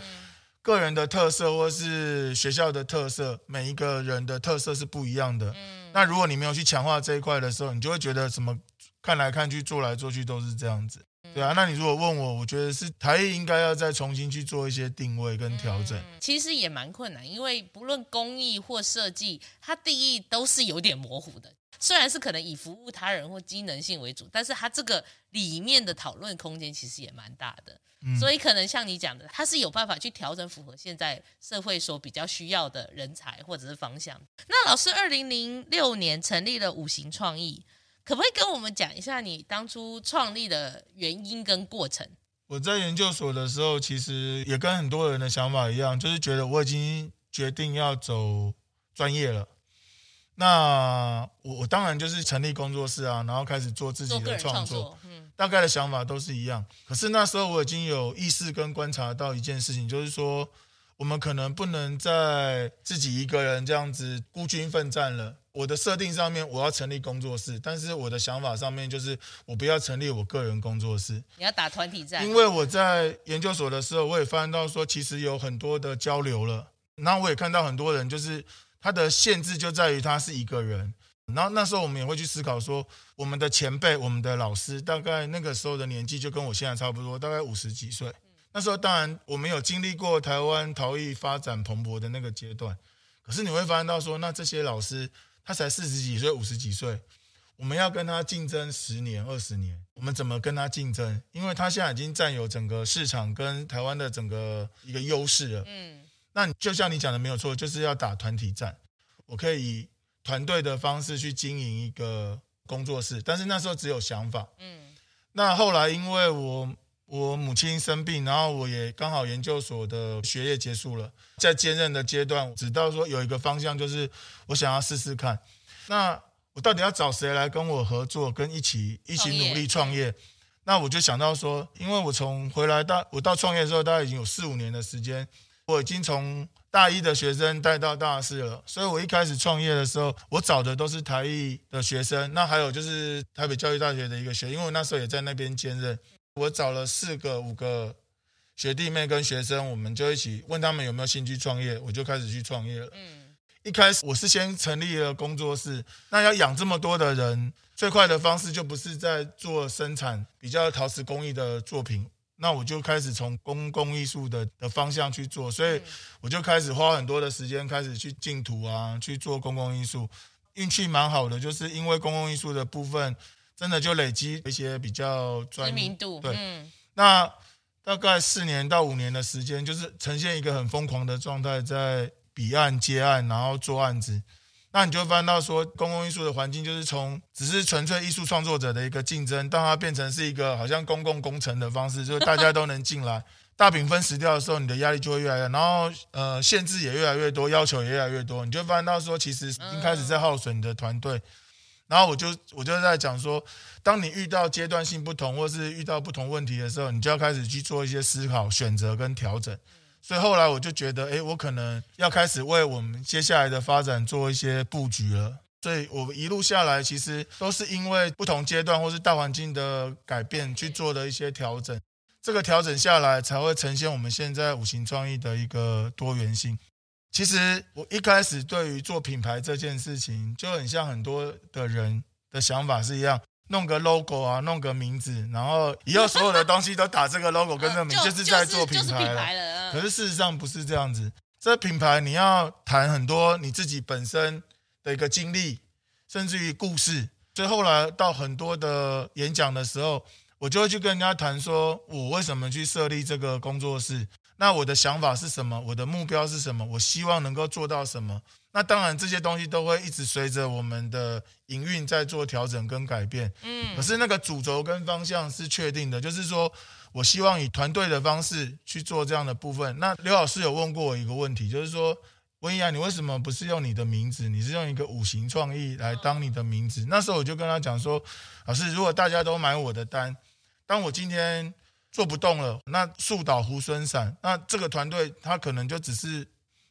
个人的特色或是学校的特色，每一个人的特色是不一样的。嗯，那如果你没有去强化这一块的时候，你就会觉得什么看来看去做来做去都是这样子。对啊，那你如果问我，我觉得是台艺应该要再重新去做一些定位跟调整。嗯，其实也蛮困难，因为不论工艺或设计，它定义都是有点模糊的。虽然是可能以服务他人或机能性为主，但是它这个里面的讨论空间其实也蛮大的。嗯，所以可能像你讲的，它是有办法去调整符合现在社会所比较需要的人才或者是方向。那老师二零零六年成立了五行创意。可不可以跟我们讲一下你当初创立的原因跟过程？我在研究所的时候，其实也跟很多人的想法一样，就是觉得我已经决定要走专业了。那我我当然就是成立工作室啊，然后开始做自己的创作，作嗯、大概的想法都是一样。可是那时候我已经有意识跟观察到一件事情，就是说我们可能不能再自己一个人这样子孤军奋战了。我的设定上面我要成立工作室，但是我的想法上面就是我不要成立我个人工作室。你要打团体战，因为我在研究所的时候，我也发现到说，其实有很多的交流了。然后我也看到很多人就是。他的限制就在于他是一个人，然后那时候我们也会去思考说，我们的前辈、我们的老师，大概那个时候的年纪就跟我现在差不多，大概五十几岁。那时候当然我们有经历过台湾陶艺发展蓬勃的那个阶段，可是你会发现到说，那这些老师他才四十几岁、五十几岁，我们要跟他竞争十年、二十年，我们怎么跟他竞争？因为他现在已经占有整个市场跟台湾的整个一个优势了。嗯。那就像你讲的没有错，就是要打团体战。我可以以团队的方式去经营一个工作室，但是那时候只有想法。嗯。那后来因为我我母亲生病，然后我也刚好研究所的学业结束了，在兼任的阶段，直到说有一个方向，就是我想要试试看。那我到底要找谁来跟我合作，跟一起一起努力创业？那我就想到说，因为我从回来到我到创业的时候，大概已经有四五年的时间。我已经从大一的学生带到大四了，所以我一开始创业的时候，我找的都是台艺的学生，那还有就是台北教育大学的一个学，因为我那时候也在那边兼任，我找了四个五个学弟妹跟学生，我们就一起问他们有没有兴趣创业，我就开始去创业了。嗯，一开始我是先成立了工作室，那要养这么多的人，最快的方式就不是在做生产比较陶瓷工艺的作品。那我就开始从公共艺术的的方向去做，所以我就开始花很多的时间开始去竞图啊，去做公共艺术。运气蛮好的，就是因为公共艺术的部分真的就累积一些比较专知名度。对，那大概四年到五年的时间，就是呈现一个很疯狂的状态，在彼岸接案，然后做案子。那你就会发现到说，公共艺术的环境就是从只是纯粹艺术创作者的一个竞争，到它变成是一个好像公共工程的方式，就是大家都能进来。[LAUGHS] 大饼分食掉的时候，你的压力就会越来越，然后呃限制也越来越多，要求也越来越多。你就会发现到说，其实已经开始在耗损你的团队。然后我就我就在讲说，当你遇到阶段性不同，或是遇到不同问题的时候，你就要开始去做一些思考、选择跟调整。所以后来我就觉得，哎，我可能要开始为我们接下来的发展做一些布局了。所以我一路下来，其实都是因为不同阶段或是大环境的改变去做的一些调整。这个调整下来，才会呈现我们现在五行创意的一个多元性。其实我一开始对于做品牌这件事情，就很像很多的人的想法是一样。弄个 logo 啊，弄个名字，然后以后所有的东西都打这个 logo 跟这个名，就是在做品牌了。可是事实上不是这样子，这品牌你要谈很多你自己本身的一个经历，甚至于故事。所以后来到很多的演讲的时候，我就会去跟人家谈说，我为什么去设立这个工作室。那我的想法是什么？我的目标是什么？我希望能够做到什么？那当然，这些东西都会一直随着我们的营运在做调整跟改变。嗯，可是那个主轴跟方向是确定的，就是说我希望以团队的方式去做这样的部分。那刘老师有问过我一个问题，就是说，温怡啊，你为什么不是用你的名字？你是用一个五行创意来当你的名字？那时候我就跟他讲说，老师，如果大家都买我的单，当我今天。做不动了，那树倒猢狲散，那这个团队他可能就只是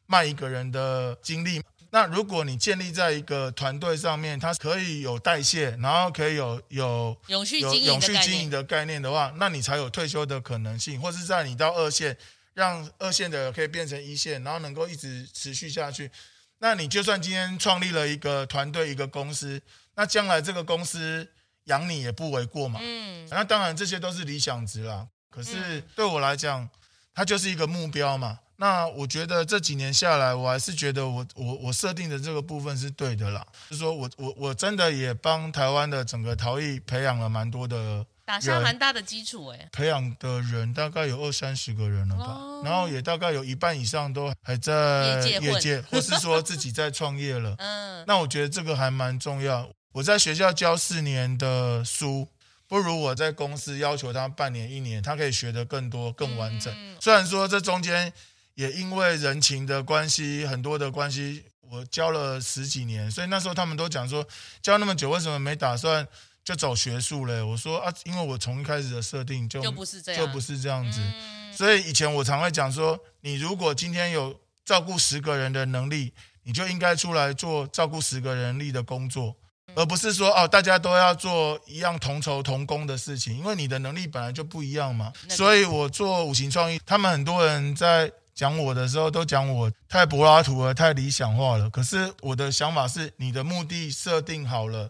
卖一个人的精力。那如果你建立在一个团队上面，它可以有代谢，然后可以有有永续有永续经营的概念的话，那你才有退休的可能性，或是在你到二线，让二线的可以变成一线，然后能够一直持续下去。那你就算今天创立了一个团队、一个公司，那将来这个公司。养你也不为过嘛，嗯，那当然这些都是理想值啦。可是对我来讲，它就是一个目标嘛。那我觉得这几年下来，我还是觉得我我我设定的这个部分是对的啦。就是说我我我真的也帮台湾的整个陶艺培养了蛮多的，打下蛮大的基础哎。培养的人大概有二三十个人了吧，哦、然后也大概有一半以上都还在业界，或是说自己在创业了。[LAUGHS] 嗯，那我觉得这个还蛮重要。我在学校教四年的书，不如我在公司要求他半年一年，他可以学得更多更完整。虽然说这中间也因为人情的关系，很多的关系，我教了十几年，所以那时候他们都讲说，教那么久，为什么没打算就走学术嘞？我说啊，因为我从一开始的设定就就不是这样，就不是这样子。嗯、所以以前我常会讲说，你如果今天有照顾十个人的能力，你就应该出来做照顾十个人力的工作。而不是说哦，大家都要做一样同酬同工的事情，因为你的能力本来就不一样嘛。所以我做五行创意，他们很多人在讲我的时候，都讲我太柏拉图了，太理想化了。可是我的想法是，你的目的设定好了，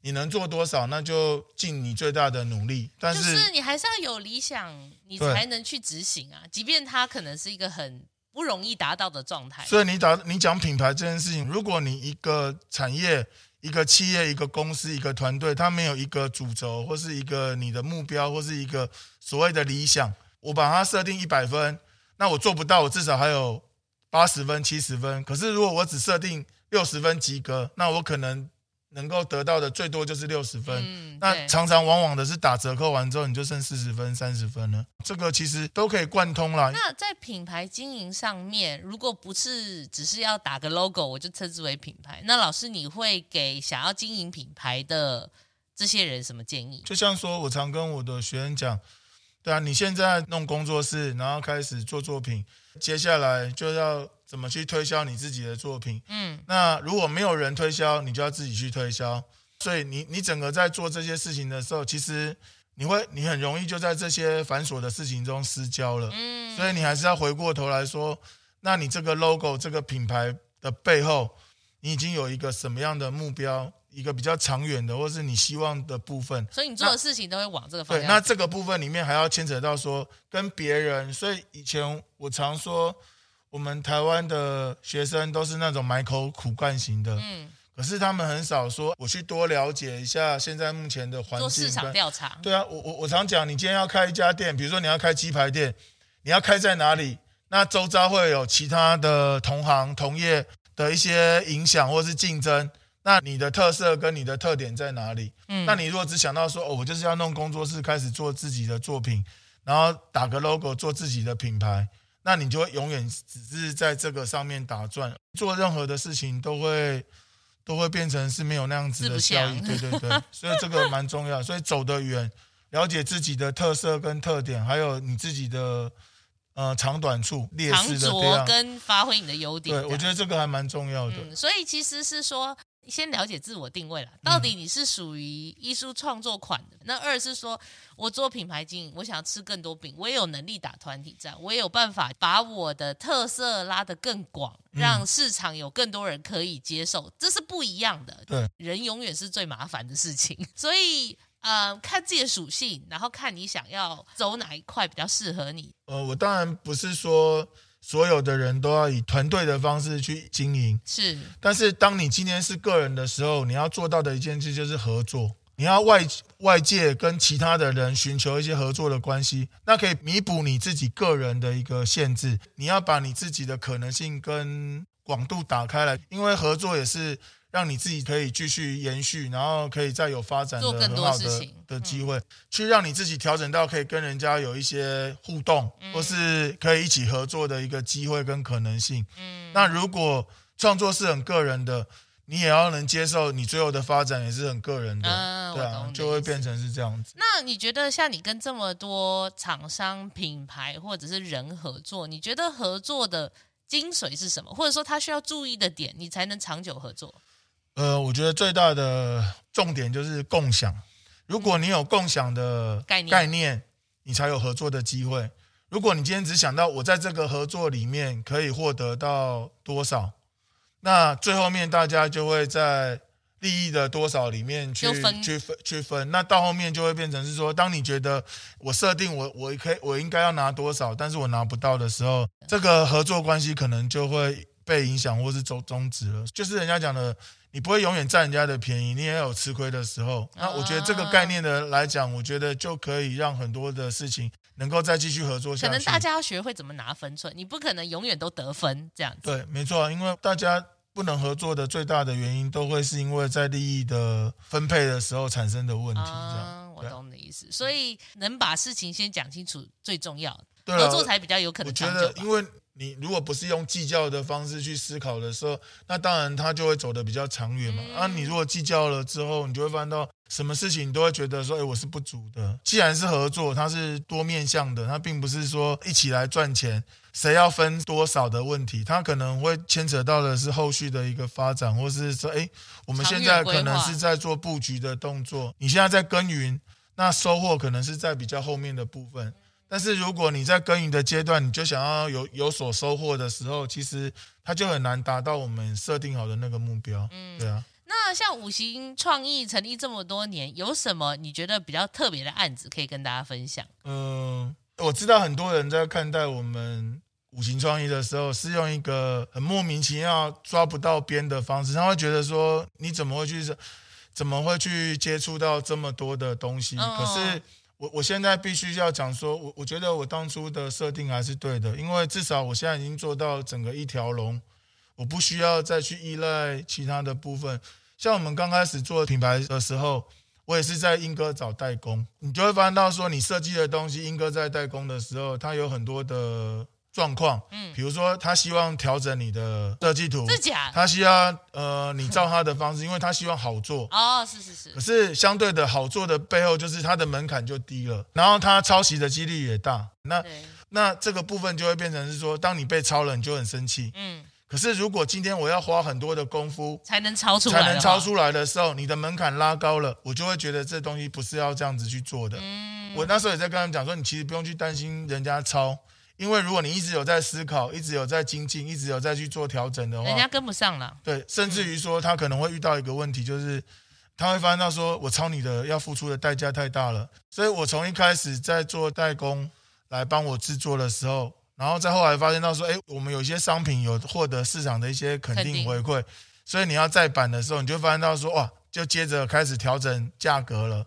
你能做多少，那就尽你最大的努力。但是，就是你还是要有理想，你才能去执行啊。即便它可能是一个很不容易达到的状态。所以你打你讲品牌这件事情，如果你一个产业。一个企业、一个公司、一个团队，它没有一个主轴，或是一个你的目标，或是一个所谓的理想。我把它设定一百分，那我做不到，我至少还有八十分、七十分。可是如果我只设定六十分及格，那我可能。能够得到的最多就是六十分，嗯、那常常往往的是打折扣完之后你就剩四十分、三十分了。这个其实都可以贯通了。那在品牌经营上面，如果不是只是要打个 logo，我就称之为品牌。那老师，你会给想要经营品牌的这些人什么建议？就像说，我常跟我的学生讲，对啊，你现在弄工作室，然后开始做作品，接下来就要。怎么去推销你自己的作品？嗯，那如果没有人推销，你就要自己去推销。所以你你整个在做这些事情的时候，其实你会你很容易就在这些繁琐的事情中失焦了。嗯，所以你还是要回过头来说，那你这个 logo 这个品牌的背后，你已经有一个什么样的目标？一个比较长远的，或是你希望的部分。所以你做的事情都会往这个方向。对，那这个部分里面还要牵扯到说跟别人。所以以前我常说。我们台湾的学生都是那种埋头苦干型的，嗯，可是他们很少说我去多了解一下现在目前的环境，做市场调查。对啊，我我我常讲，你今天要开一家店，比如说你要开鸡排店，你要开在哪里？那周遭会有其他的同行同业的一些影响或是竞争，那你的特色跟你的特点在哪里？嗯，那你如果只想到说，哦，我就是要弄工作室，开始做自己的作品，然后打个 logo，做自己的品牌。那你就会永远只是在这个上面打转，做任何的事情都会都会变成是没有那样子的效益，对对对，[LAUGHS] 所以这个蛮重要。所以走得远，了解自己的特色跟特点，还有你自己的呃长短处、劣势的这样，跟发挥你的优点。对，我觉得这个还蛮重要的。嗯，所以其实是说。先了解自我定位了，到底你是属于艺术创作款的？嗯、那二是说，我做品牌经营，我想要吃更多饼，我也有能力打团体战，我也有办法把我的特色拉得更广，让市场有更多人可以接受，这是不一样的。对，人永远是最麻烦的事情，[LAUGHS] 所以呃，看自己的属性，然后看你想要走哪一块比较适合你。呃，我当然不是说。所有的人都要以团队的方式去经营，是。但是当你今天是个人的时候，你要做到的一件事就是合作。你要外外界跟其他的人寻求一些合作的关系，那可以弥补你自己个人的一个限制。你要把你自己的可能性跟广度打开来，因为合作也是。让你自己可以继续延续，然后可以再有发展的很好的的机会，去让你自己调整到可以跟人家有一些互动，或是可以一起合作的一个机会跟可能性。嗯，那如果创作是很个人的，你也要能接受，你最后的发展也是很个人的，嗯、对啊，就会变成是这样子。那你觉得像你跟这么多厂商、品牌或者是人合作，你觉得合作的精髓是什么？或者说他需要注意的点，你才能长久合作？呃，我觉得最大的重点就是共享。如果你有共享的概念，概念，你才有合作的机会。如果你今天只想到我在这个合作里面可以获得到多少，那最后面大家就会在利益的多少里面去分去分去分。那到后面就会变成是说，当你觉得我设定我我可以我应该要拿多少，但是我拿不到的时候，这个合作关系可能就会被影响或是终终止了。就是人家讲的。你不会永远占人家的便宜，你也有吃亏的时候。那我觉得这个概念的来讲，我觉得就可以让很多的事情能够再继续合作下去。可能大家要学会怎么拿分寸，你不可能永远都得分这样子。对，没错，因为大家不能合作的最大的原因，都会是因为在利益的分配的时候产生的问题。这样，嗯，我懂你的意思。所以能把事情先讲清楚最重要，合作才比较有可能。我觉得，因为你如果不是用计较的方式去思考的时候，那当然他就会走得比较长远嘛。啊，你如果计较了之后，你就会发现到什么事情你都会觉得说，哎，我是不足的。既然是合作，它是多面向的，它并不是说一起来赚钱，谁要分多少的问题，它可能会牵扯到的是后续的一个发展，或是说，哎，我们现在可能是在做布局的动作，你现在在耕耘，那收获可能是在比较后面的部分。但是如果你在耕耘的阶段，你就想要有有所收获的时候，其实它就很难达到我们设定好的那个目标。嗯，对啊。那像五行创意成立这么多年，有什么你觉得比较特别的案子可以跟大家分享？嗯，我知道很多人在看待我们五行创意的时候，是用一个很莫名其妙抓不到边的方式，他会觉得说，你怎么会去，怎么会去接触到这么多的东西？哦、可是。我我现在必须要讲说，我我觉得我当初的设定还是对的，因为至少我现在已经做到整个一条龙，我不需要再去依赖其他的部分。像我们刚开始做品牌的时候，我也是在英哥找代工，你就会发现到说，你设计的东西，英哥在代工的时候，他有很多的。状况，嗯，比如说他希望调整你的设计图，是假他希望呃你照他的方式，因为他希望好做哦，是是是。可是相对的好做的背后，就是他的门槛就低了，然后他抄袭的几率也大。那那这个部分就会变成是说，当你被抄了，你就很生气，嗯。可是如果今天我要花很多的功夫才能抄出来，才能抄出来的时候，你的门槛拉高了，我就会觉得这东西不是要这样子去做的。嗯，我那时候也在跟他们讲说，你其实不用去担心人家抄。因为如果你一直有在思考，一直有在精进，一直有在去做调整的话，人家跟不上了。对，甚至于说他可能会遇到一个问题，就是他会发现到说，我抄你的要付出的代价太大了。所以我从一开始在做代工来帮我制作的时候，然后再后来发现到说，哎，我们有一些商品有获得市场的一些肯定回馈，所以你要再版的时候，你就发现到说，哇，就接着开始调整价格了。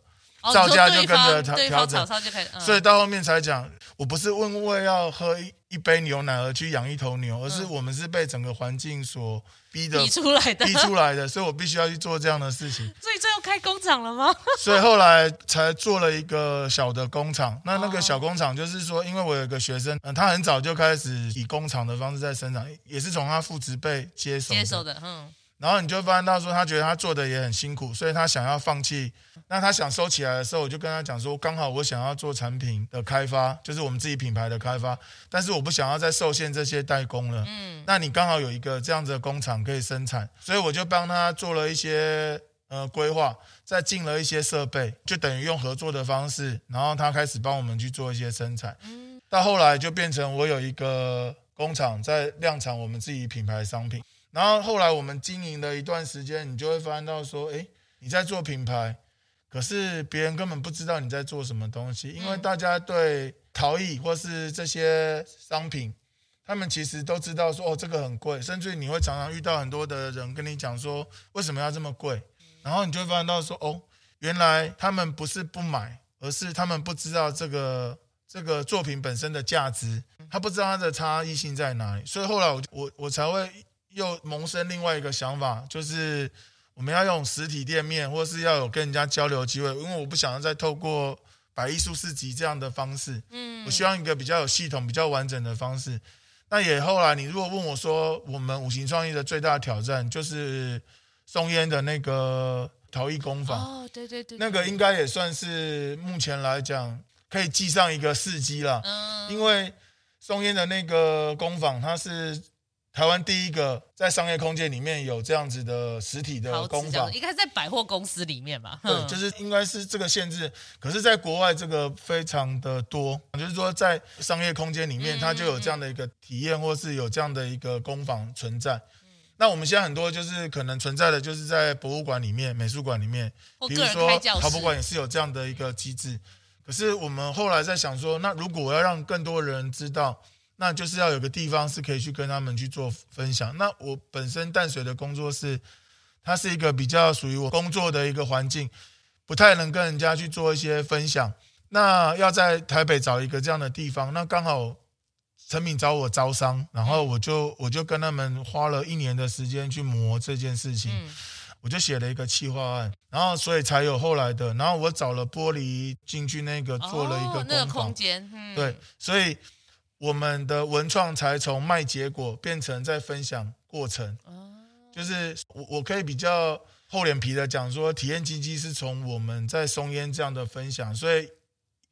造价就跟着调调整，嗯、所以到后面才讲，我不是问为要喝一一杯牛奶而去养一头牛，而是我们是被整个环境所逼的逼出来的，逼出来的，所以我必须要去做这样的事情。[LAUGHS] 所以最后开工厂了吗？所以后来才做了一个小的工厂。那那个小工厂就是说，因为我有一个学生，嗯，他很早就开始以工厂的方式在生产，也是从他父执辈接手接手的，嗯。然后你就发现到说，他觉得他做的也很辛苦，所以他想要放弃。那他想收起来的时候，我就跟他讲说，刚好我想要做产品的开发，就是我们自己品牌的开发，但是我不想要再受限这些代工了。嗯，那你刚好有一个这样子的工厂可以生产，所以我就帮他做了一些呃规划，再进了一些设备，就等于用合作的方式，然后他开始帮我们去做一些生产。嗯，到后来就变成我有一个工厂在量产我们自己品牌商品。然后后来我们经营了一段时间，你就会发现到说，哎，你在做品牌，可是别人根本不知道你在做什么东西，因为大家对陶艺或是这些商品，他们其实都知道说，哦，这个很贵，甚至于你会常常遇到很多的人跟你讲说，为什么要这么贵？然后你就会发现到说，哦，原来他们不是不买，而是他们不知道这个这个作品本身的价值，他不知道它的差异性在哪里，所以后来我我我才会。又萌生另外一个想法，就是我们要用实体店面，或是要有跟人家交流机会，因为我不想要再透过百艺术市集这样的方式，嗯，我希望一个比较有系统、比较完整的方式。那也后来，你如果问我说，我们五行创意的最大的挑战就是松烟的那个陶艺工坊，哦，对对对，那个应该也算是目前来讲可以记上一个事迹了，嗯，因为松烟的那个工坊，它是。台湾第一个在商业空间里面有这样子的实体的工坊，应该在百货公司里面吧？对，就是应该是这个限制。可是，在国外这个非常的多，就是说在商业空间里面，它就有这样的一个体验，或是有这样的一个工坊存在。那我们现在很多就是可能存在的，就是在博物馆里面、美术馆里面，比如说陶博馆也是有这样的一个机制。可是我们后来在想说，那如果我要让更多人知道。那就是要有个地方是可以去跟他们去做分享。那我本身淡水的工作室，它是一个比较属于我工作的一个环境，不太能跟人家去做一些分享。那要在台北找一个这样的地方，那刚好陈敏找我招商，然后我就我就跟他们花了一年的时间去磨这件事情，我就写了一个企划案，然后所以才有后来的。然后我找了玻璃进去那个做了一个那个空间，对，所以。我们的文创才从卖结果变成在分享过程。就是我我可以比较厚脸皮的讲说，体验经济是从我们在松烟这样的分享，所以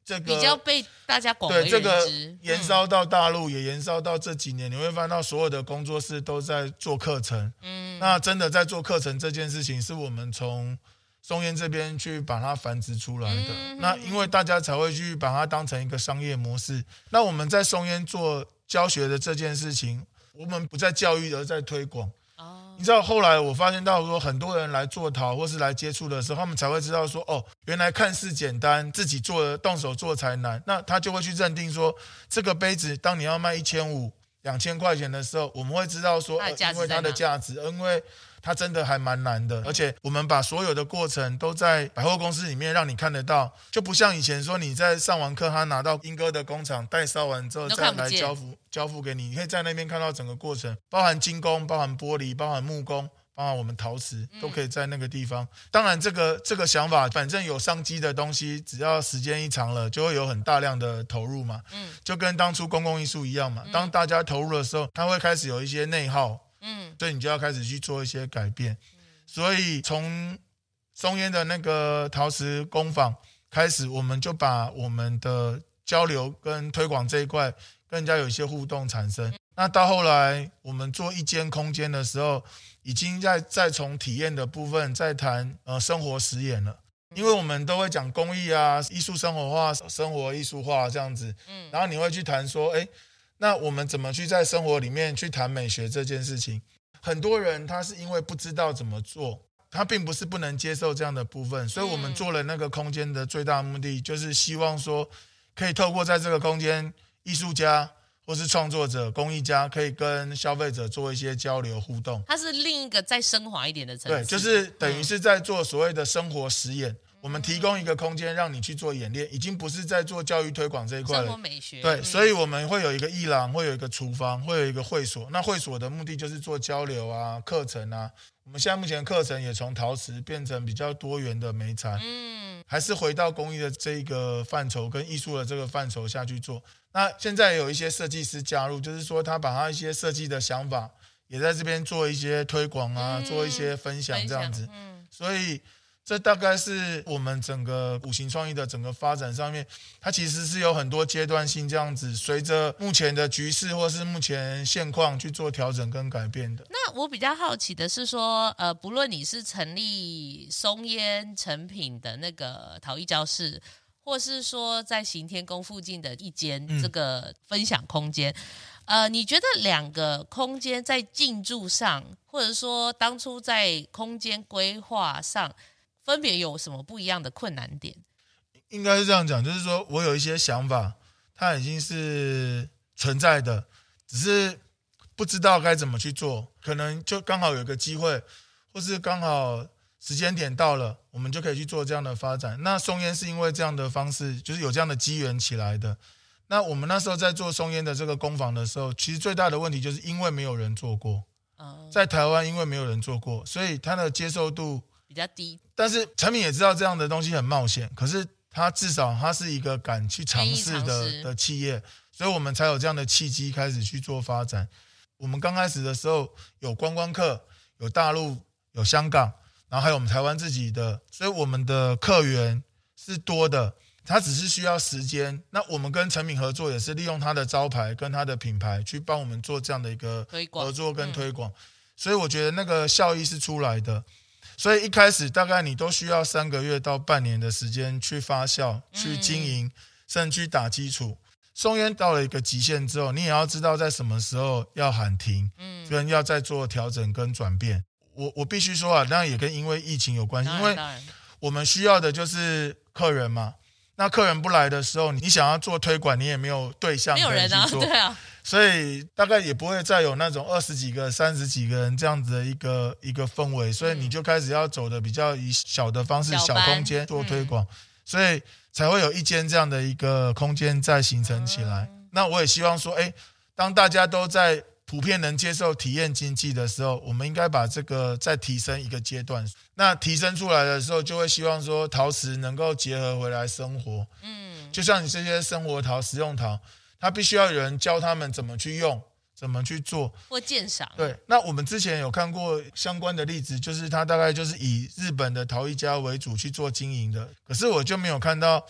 这个比较被大家广为。对，这个延烧到大陆，也延烧到这几年，你会发现到所有的工作室都在做课程。嗯，那真的在做课程这件事情，是我们从松烟这边去把它繁殖出来的。嗯、那因为大家才会去把它当成一个商业模式。那我们在松烟做教学的这件事情，我们不在教育，而在推广。你知道后来我发现到说，很多人来做陶或是来接触的时候，他们才会知道说，哦，原来看似简单，自己做的动手做才难。那他就会去认定说，这个杯子当你要卖一千五、两千块钱的时候，我们会知道说，呃，因为它的价值，因为。它真的还蛮难的，而且我们把所有的过程都在百货公司里面让你看得到，就不像以前说你在上完课，他拿到英哥的工厂代烧完之后再来交付交付给你，你可以在那边看到整个过程，包含金工、包含玻璃、包含木工、包含我们陶瓷，都可以在那个地方。当然，这个这个想法，反正有商机的东西，只要时间一长了，就会有很大量的投入嘛。嗯，就跟当初公共艺术一样嘛，当大家投入的时候，它会开始有一些内耗。嗯，所以你就要开始去做一些改变。所以从松烟的那个陶瓷工坊开始，我们就把我们的交流跟推广这一块跟人家有一些互动产生。那到后来我们做一间空间的时候，已经在在从体验的部分在谈呃生活实验了，因为我们都会讲工艺啊、艺术生活化、生活艺术化这样子。嗯，然后你会去谈说，哎。那我们怎么去在生活里面去谈美学这件事情？很多人他是因为不知道怎么做，他并不是不能接受这样的部分，所以我们做了那个空间的最大目的，就是希望说，可以透过在这个空间，艺术家或是创作者、工艺家可以跟消费者做一些交流互动。它是另一个再升华一点的层次，对，就是等于是在做所谓的生活实验。我们提供一个空间让你去做演练，已经不是在做教育推广这一块了。生活美学。对，所以我们会有一个艺廊，会有一个厨房，会有一个会所。那会所的目的就是做交流啊、课程啊。我们现在目前课程也从陶瓷变成比较多元的媒材，嗯，还是回到工艺的这个范畴跟艺术的这个范畴下去做。那现在有一些设计师加入，就是说他把他一些设计的想法也在这边做一些推广啊，做一些分享这样子。嗯，所以。这大概是我们整个五行创意的整个发展上面，它其实是有很多阶段性这样子，随着目前的局势或是目前现况去做调整跟改变的。那我比较好奇的是说，呃，不论你是成立松烟成品的那个陶艺教室，或是说在行天宫附近的一间这个分享空间，嗯、呃，你觉得两个空间在进驻上，或者说当初在空间规划上，分别有什么不一样的困难点？应该是这样讲，就是说我有一些想法，它已经是存在的，只是不知道该怎么去做。可能就刚好有个机会，或是刚好时间点到了，我们就可以去做这样的发展。那松烟是因为这样的方式，就是有这样的机缘起来的。那我们那时候在做松烟的这个工坊的时候，其实最大的问题就是因为没有人做过，在台湾因为没有人做过，所以它的接受度。比较低，但是陈敏也知道这样的东西很冒险，可是他至少他是一个敢去尝试的的企业，所以我们才有这样的契机开始去做发展。我们刚开始的时候有观光客，有大陆，有香港，然后还有我们台湾自己的，所以我们的客源是多的。他只是需要时间。那我们跟陈敏合作也是利用他的招牌跟他的品牌去帮我们做这样的一个合作跟推广，所以我觉得那个效益是出来的。所以一开始大概你都需要三个月到半年的时间去发酵、去经营，甚至去打基础。松烟到了一个极限之后，你也要知道在什么时候要喊停，嗯，跟要再做调整跟转变。我我必须说啊，当然也跟因为疫情有关系，因为我们需要的就是客人嘛。那客人不来的时候，你想要做推广，你也没有对象，没有人啊，[LAUGHS] 对啊。所以大概也不会再有那种二十几个、三十几个人这样子的一个一个氛围，所以你就开始要走的比较以小的方式、小空间做推广，所以才会有一间这样的一个空间在形成起来。那我也希望说，哎，当大家都在普遍能接受体验经济的时候，我们应该把这个再提升一个阶段。那提升出来的时候，就会希望说陶瓷能够结合回来生活。嗯，就像你这些生活陶、实用陶。它必须要有人教他们怎么去用，怎么去做或鉴赏。对，那我们之前有看过相关的例子，就是它大概就是以日本的陶艺家为主去做经营的，可是我就没有看到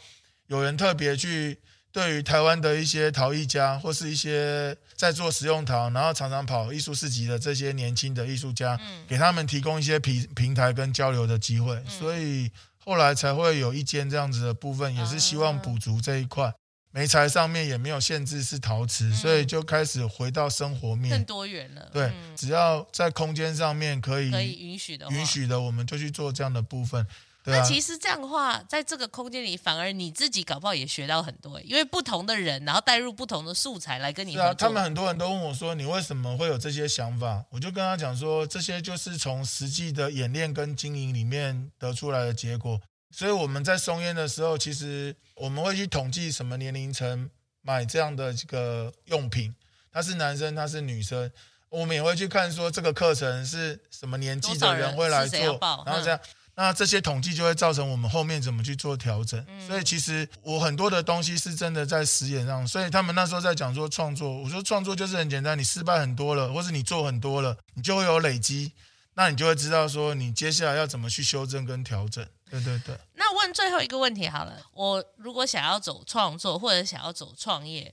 有人特别去。对于台湾的一些陶艺家，或是一些在做实用陶，然后常常跑艺术市集的这些年轻的艺术家，嗯、给他们提供一些平平台跟交流的机会，嗯、所以后来才会有一间这样子的部分，也是希望补足这一块。媒材上面也没有限制是陶瓷，嗯、所以就开始回到生活面更多元了。对，嗯、只要在空间上面可以可以允许的允许的，我们就去做这样的部分。那其实这样的话，在这个空间里，反而你自己搞不好也学到很多，因为不同的人，然后带入不同的素材来跟你。是啊，他们很多人都问我说：“你为什么会有这些想法？”我就跟他讲说：“这些就是从实际的演练跟经营里面得出来的结果。”所以我们在松烟的时候，其实我们会去统计什么年龄层买这样的这个用品，他是男生，他是女生，我们也会去看说这个课程是什么年纪的人会来做，然后这样。那这些统计就会造成我们后面怎么去做调整。所以其实我很多的东西是真的在实验上。所以他们那时候在讲说创作，我说创作就是很简单，你失败很多了，或是你做很多了，你就会有累积，那你就会知道说你接下来要怎么去修正跟调整。对对对。那问最后一个问题好了，我如果想要走创作或者想要走创业，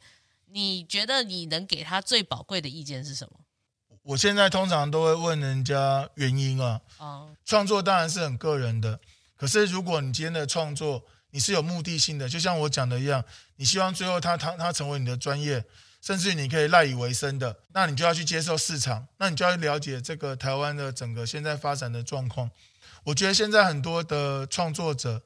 你觉得你能给他最宝贵的意见是什么？我现在通常都会问人家原因啊，创作当然是很个人的，可是如果你今天的创作你是有目的性的，就像我讲的一样，你希望最后他他他成为你的专业，甚至你可以赖以为生的，那你就要去接受市场，那你就要了解这个台湾的整个现在发展的状况。我觉得现在很多的创作者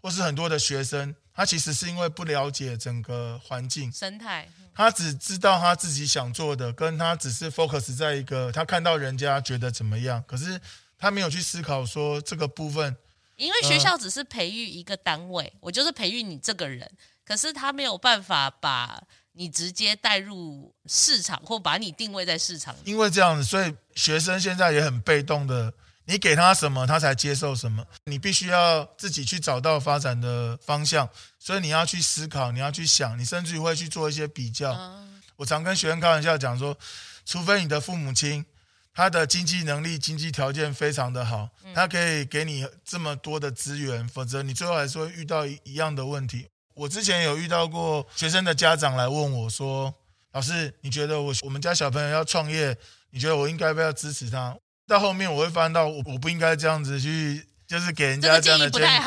或是很多的学生，他其实是因为不了解整个环境生态。他只知道他自己想做的，跟他只是 focus 在一个他看到人家觉得怎么样，可是他没有去思考说这个部分。因为学校只是培育一个单位，呃、我就是培育你这个人，可是他没有办法把你直接带入市场或把你定位在市场。因为这样子，所以学生现在也很被动的。你给他什么，他才接受什么。你必须要自己去找到发展的方向，所以你要去思考，你要去想，你甚至于会去做一些比较。我常跟学生开玩笑讲说，除非你的父母亲他的经济能力、经济条件非常的好，他可以给你这么多的资源，否则你最后还是会遇到一样的问题。我之前有遇到过学生的家长来问我说：“老师，你觉得我我们家小朋友要创业，你觉得我应该不要支持他？”到后面我会发现到我我不应该这样子去，就是给人家这样的建议，建议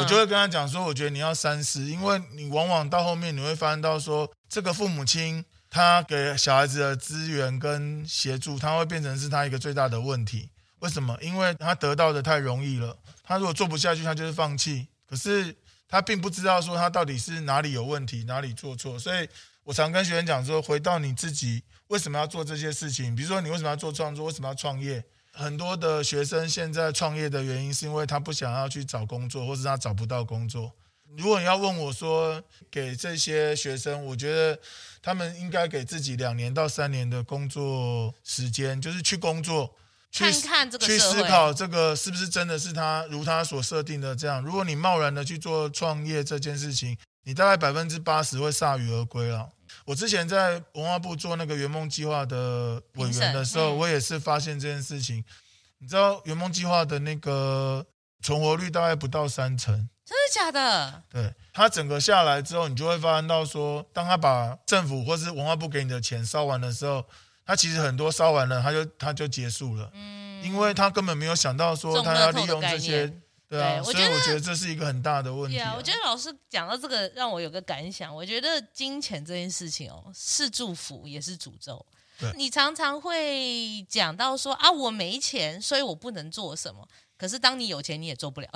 我就会跟他讲说，我觉得你要三思，因为你往往到后面你会发现到说，这个父母亲他给小孩子的资源跟协助，他会变成是他一个最大的问题。为什么？因为他得到的太容易了，他如果做不下去，他就是放弃。可是他并不知道说他到底是哪里有问题，哪里做错。所以我常跟学员讲说，回到你自己为什么要做这些事情？比如说你为什么要做创作？为什么要创业？很多的学生现在创业的原因，是因为他不想要去找工作，或是他找不到工作。如果你要问我说，给这些学生，我觉得他们应该给自己两年到三年的工作时间，就是去工作，看看这个去思考这个是不是真的是他如他所设定的这样。如果你贸然的去做创业这件事情，你大概百分之八十会铩羽而归了。我之前在文化部做那个圆梦计划的委员的时候，我也是发现这件事情。你知道圆梦计划的那个存活率大概不到三成，真的假的？对，它整个下来之后，你就会发现到说，当他把政府或是文化部给你的钱烧完的时候，他其实很多烧完了，他就他就结束了。嗯，因为他根本没有想到说他要利用这些。对啊，对，所以我觉得这是一个很大的问题啊。我觉得老师讲到这个，让我有个感想。我觉得金钱这件事情哦，是祝福也是诅咒。对你常常会讲到说啊，我没钱，所以我不能做什么。可是当你有钱，你也做不了。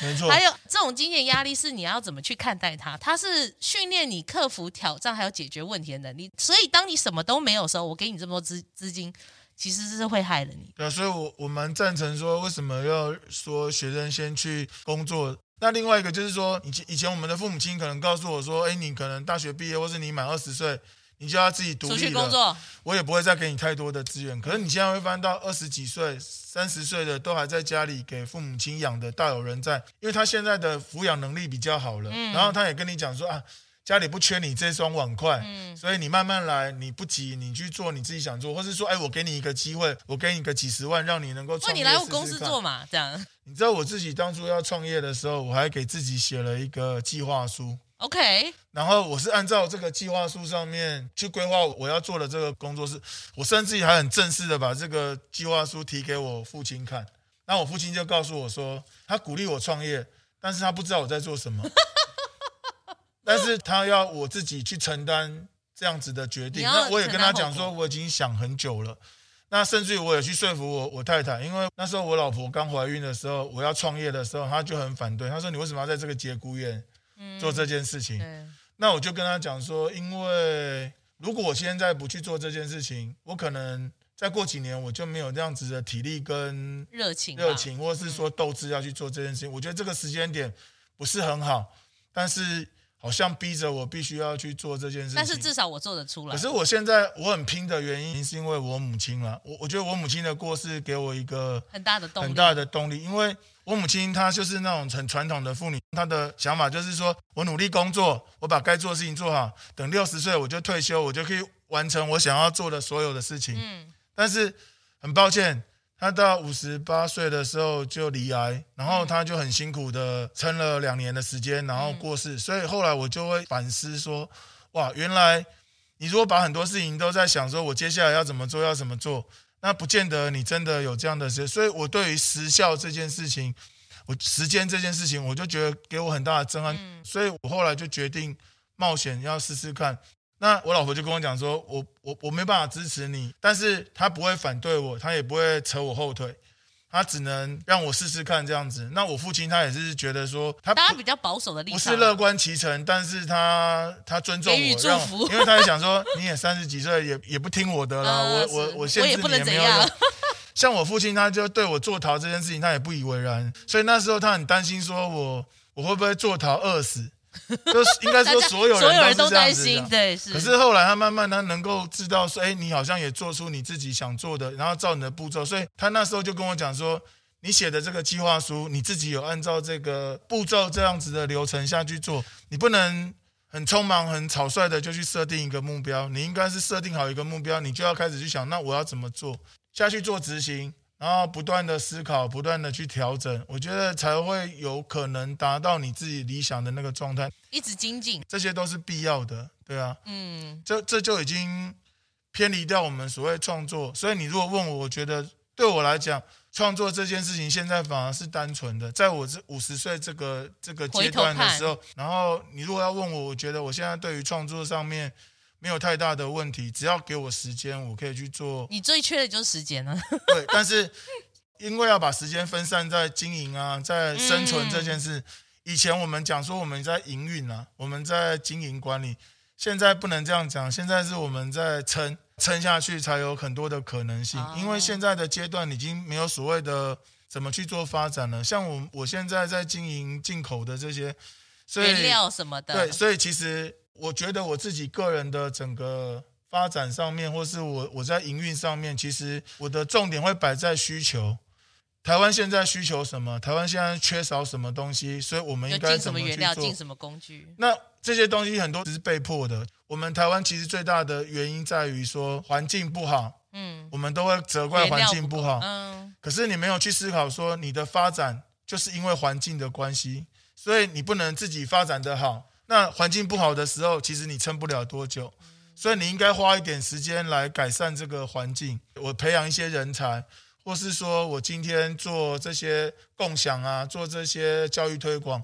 嗯、没错。还有这种金钱压力是你要怎么去看待它？它是训练你克服挑战还有解决问题的能力。所以当你什么都没有的时候，我给你这么多资资金。其实是会害了你。对啊，所以我我蛮赞成说，为什么要说学生先去工作？那另外一个就是说，以前以前我们的父母亲可能告诉我说，哎，你可能大学毕业，或是你满二十岁，你就要自己独立工作，我也不会再给你太多的资源。可是你现在会发现到二十几岁、三十岁的都还在家里给父母亲养的大有人在，因为他现在的抚养能力比较好了，嗯、然后他也跟你讲说啊。家里不缺你这双碗筷，嗯，所以你慢慢来，你不急，你去做你自己想做，或是说，哎，我给你一个机会，我给你个几十万，让你能够创业。你来我公司做嘛，这样。你知道我自己当初要创业的时候，我还给自己写了一个计划书，OK。然后我是按照这个计划书上面去规划我要做的这个工作室，我甚至还很正式的把这个计划书提给我父亲看。那我父亲就告诉我说，他鼓励我创业，但是他不知道我在做什么。但是他要我自己去承担这样子的决定，那我也跟他讲说，我已经想很久了。那甚至于我也去说服我我太太，因为那时候我老婆刚怀孕的时候，我要创业的时候，她就很反对。她说：“你为什么要在这个节骨眼做这件事情？”嗯、那我就跟她讲说：“因为如果我现在不去做这件事情，我可能再过几年我就没有这样子的体力跟热情、热情，或是说斗志要去做这件事情。我觉得这个时间点不是很好，但是。”好像逼着我必须要去做这件事情，但是至少我做得出来。可是我现在我很拼的原因，是因为我母亲了。我我觉得我母亲的过世给我一个很大的动力，很大的动力。因为我母亲她就是那种很传统的妇女，她的想法就是说我努力工作，我把该做的事情做好，等六十岁我就退休，我就可以完成我想要做的所有的事情。嗯，但是很抱歉。他到五十八岁的时候就离癌，然后他就很辛苦的撑了两年的时间，然后过世。所以后来我就会反思说，哇，原来你如果把很多事情都在想说，我接下来要怎么做，要怎么做，那不见得你真的有这样的事。所以我对于时效这件事情，我时间这件事情，我就觉得给我很大的震撼。所以我后来就决定冒险要试试看。那我老婆就跟我讲说，我我我没办法支持你，但是她不会反对我，她也不会扯我后腿，她只能让我试试看这样子。那我父亲他也是觉得说，他他比较保守的立场，不是乐观其成，但是他他尊重我，给予祝福，因为他也想说，你也三十几岁，也也不听我的啦，呃、我我我限制你也没有用。像我父亲，他就对我做逃这件事情，他也不以为然，所以那时候他很担心，说我我会不会做逃饿死。[LAUGHS] 就是应该说，所有人都担心，对，是。可是后来他慢慢他能够知道说，哎，你好像也做出你自己想做的，然后照你的步骤，所以他那时候就跟我讲说，你写的这个计划书，你自己有按照这个步骤这样子的流程下去做，你不能很匆忙、很草率的就去设定一个目标，你应该是设定好一个目标，你就要开始去想，那我要怎么做下去做执行。然后不断的思考，不断的去调整，我觉得才会有可能达到你自己理想的那个状态。一直精进，这些都是必要的，对啊。嗯，这这就已经偏离掉我们所谓创作。所以你如果问我，我觉得对我来讲，创作这件事情现在反而是单纯的。在我这五十岁这个这个阶段的时候，然后你如果要问我，我觉得我现在对于创作上面。没有太大的问题，只要给我时间，我可以去做。你最缺的就是时间了。对，但是因为要把时间分散在经营啊，在生存这件事。嗯、以前我们讲说我们在营运啊，我们在经营管理，现在不能这样讲，现在是我们在撑，撑下去才有很多的可能性。哦、因为现在的阶段已经没有所谓的怎么去做发展了。像我，我现在在经营进口的这些，所以原料什么的，对，所以其实。我觉得我自己个人的整个发展上面，或是我我在营运上面，其实我的重点会摆在需求。台湾现在需求什么？台湾现在缺少什么东西？所以我们应该怎么去做？进什么原料？进什么工具？那这些东西很多只是被迫的。我们台湾其实最大的原因在于说环境不好。嗯，我们都会责怪环境不好。嗯，可是你没有去思考说你的发展就是因为环境的关系，所以你不能自己发展的好。那环境不好的时候，其实你撑不了多久，所以你应该花一点时间来改善这个环境。我培养一些人才，或是说我今天做这些共享啊，做这些教育推广，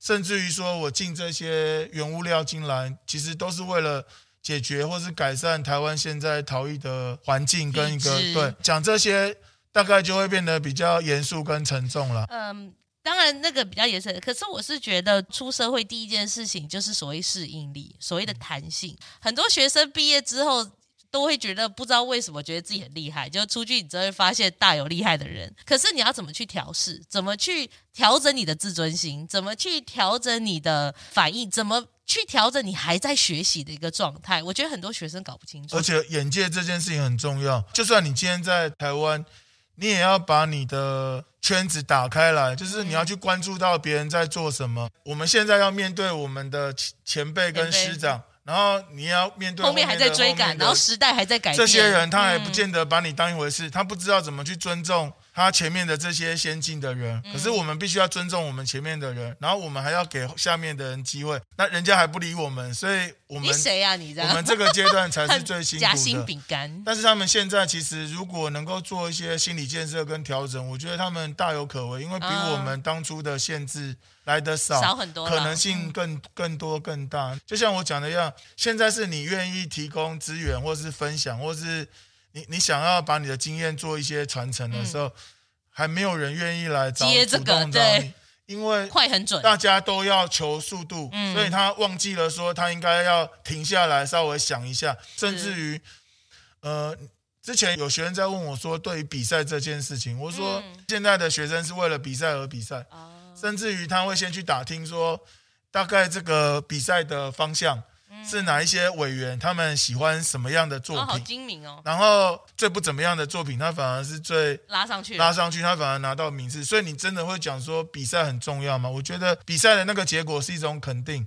甚至于说我进这些原物料进来，其实都是为了解决或是改善台湾现在逃逸的环境跟一个对讲这些，大概就会变得比较严肃跟沉重了。嗯。当然，那个比较严肃。可是我是觉得出社会第一件事情就是所谓适应力，所谓的弹性。很多学生毕业之后都会觉得不知道为什么觉得自己很厉害，就出去你就会发现大有厉害的人。可是你要怎么去调试？怎么去调整你的自尊心？怎么去调整你的反应？怎么去调整你还在学习的一个状态？我觉得很多学生搞不清楚。而且眼界这件事情很重要。就算你今天在台湾。你也要把你的圈子打开来，就是你要去关注到别人在做什么。我们现在要面对我们的前辈跟师长。然后你要面对后面，还在追赶，然后时代还在改变。这些人他还不见得把你当一回事，嗯、他不知道怎么去尊重他前面的这些先进的人。嗯、可是我们必须要尊重我们前面的人，然后我们还要给下面的人机会。那人家还不理我们，所以我们你谁呀、啊？你我们这个阶段才是最辛苦的。[LAUGHS] 夹心饼干。但是他们现在其实如果能够做一些心理建设跟调整，我觉得他们大有可为，因为比我们当初的限制。来的少，少很多，可能性更更多更大。就像我讲的一样，现在是你愿意提供资源，或是分享，或是你你想要把你的经验做一些传承的时候，嗯、还没有人愿意来找接这个，对，因为快很准，大家都要求速度，嗯、所以他忘记了说他应该要停下来稍微想一下，甚至于，呃，之前有学生在问我说，对于比赛这件事情，我说、嗯、现在的学生是为了比赛而比赛。哦甚至于他会先去打听说，大概这个比赛的方向是哪一些委员他们喜欢什么样的作品，哦、好精明哦。然后最不怎么样的作品，他反而是最拉上去，拉上去，他反而拿到名次。所以你真的会讲说比赛很重要吗？我觉得比赛的那个结果是一种肯定，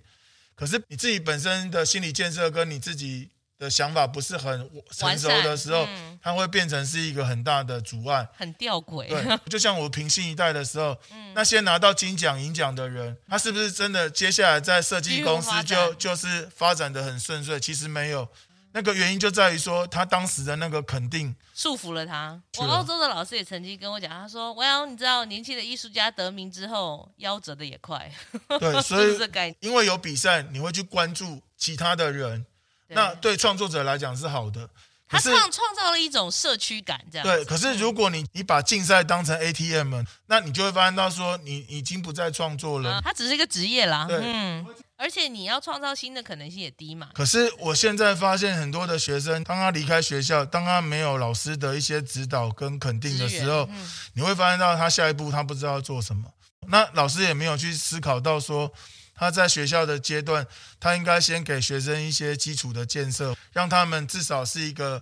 可是你自己本身的心理建设跟你自己。的想法不是很成熟的时候，嗯、它会变成是一个很大的阻碍，很吊诡。对，[LAUGHS] 就像我平信一代的时候，嗯、那些拿到金奖银奖的人，他是不是真的接下来在设计公司就就是发展的很顺遂？其实没有，那个原因就在于说他当时的那个肯定束缚了他。我澳洲的老师也曾经跟我讲，他说：“Well，你知道，年轻的艺术家得名之后，夭折的也快。”对，[LAUGHS] 所以因为有比赛，你会去关注其他的人。那对创作者来讲是好的，他创创造了一种社区感，这样对。可是如果你你把竞赛当成 ATM，那你就会发现到说你已经不再创作了。它只是一个职业啦，对，嗯。而且你要创造新的可能性也低嘛。可是我现在发现很多的学生，当他离开学校，当他没有老师的一些指导跟肯定的时候，嗯、你会发现到他下一步他不知道要做什么。那老师也没有去思考到说。他在学校的阶段，他应该先给学生一些基础的建设，让他们至少是一个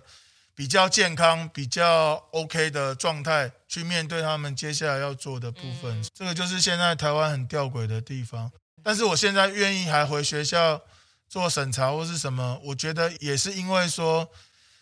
比较健康、比较 OK 的状态，去面对他们接下来要做的部分。这个就是现在台湾很吊诡的地方。但是我现在愿意还回学校做审查或是什么，我觉得也是因为说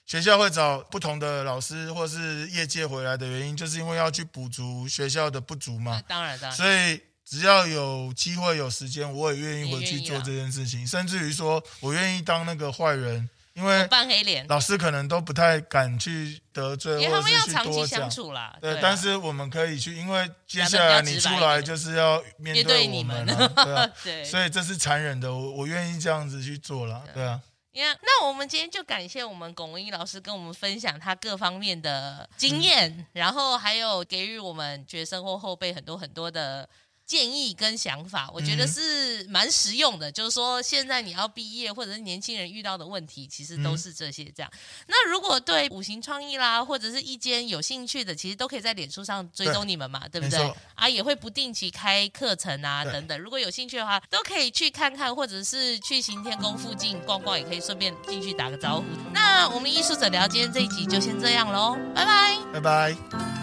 学校会找不同的老师或是业界回来的原因，就是因为要去补足学校的不足嘛。当然，当然。所以。只要有机会有时间，我也愿意回去做这件事情。甚至于说，我愿意当那个坏人，因为扮黑脸，老师可能都不太敢去得罪，因为他们要长期相处啦。对，但是我们可以去，因为接下来你出来就是要面对我们了，对啊，[LAUGHS] 对，所以这是残忍的，我我愿意这样子去做了，对啊。那我们今天就感谢我们巩文义老师跟我们分享他各方面的经验，然后还有给予我们学生或后辈很多很多的。建议跟想法，我觉得是蛮实用的。嗯、就是说，现在你要毕业，或者是年轻人遇到的问题，其实都是这些这样。嗯、那如果对五行创意啦，或者是一间有兴趣的，其实都可以在脸书上追踪你们嘛，对，对不对？啊，也会不定期开课程啊等等。如果有兴趣的话，都可以去看看，或者是去行天宫附近逛逛，也可以顺便进去打个招呼。那我们艺术者聊今天这一集就先这样喽，拜拜，拜拜。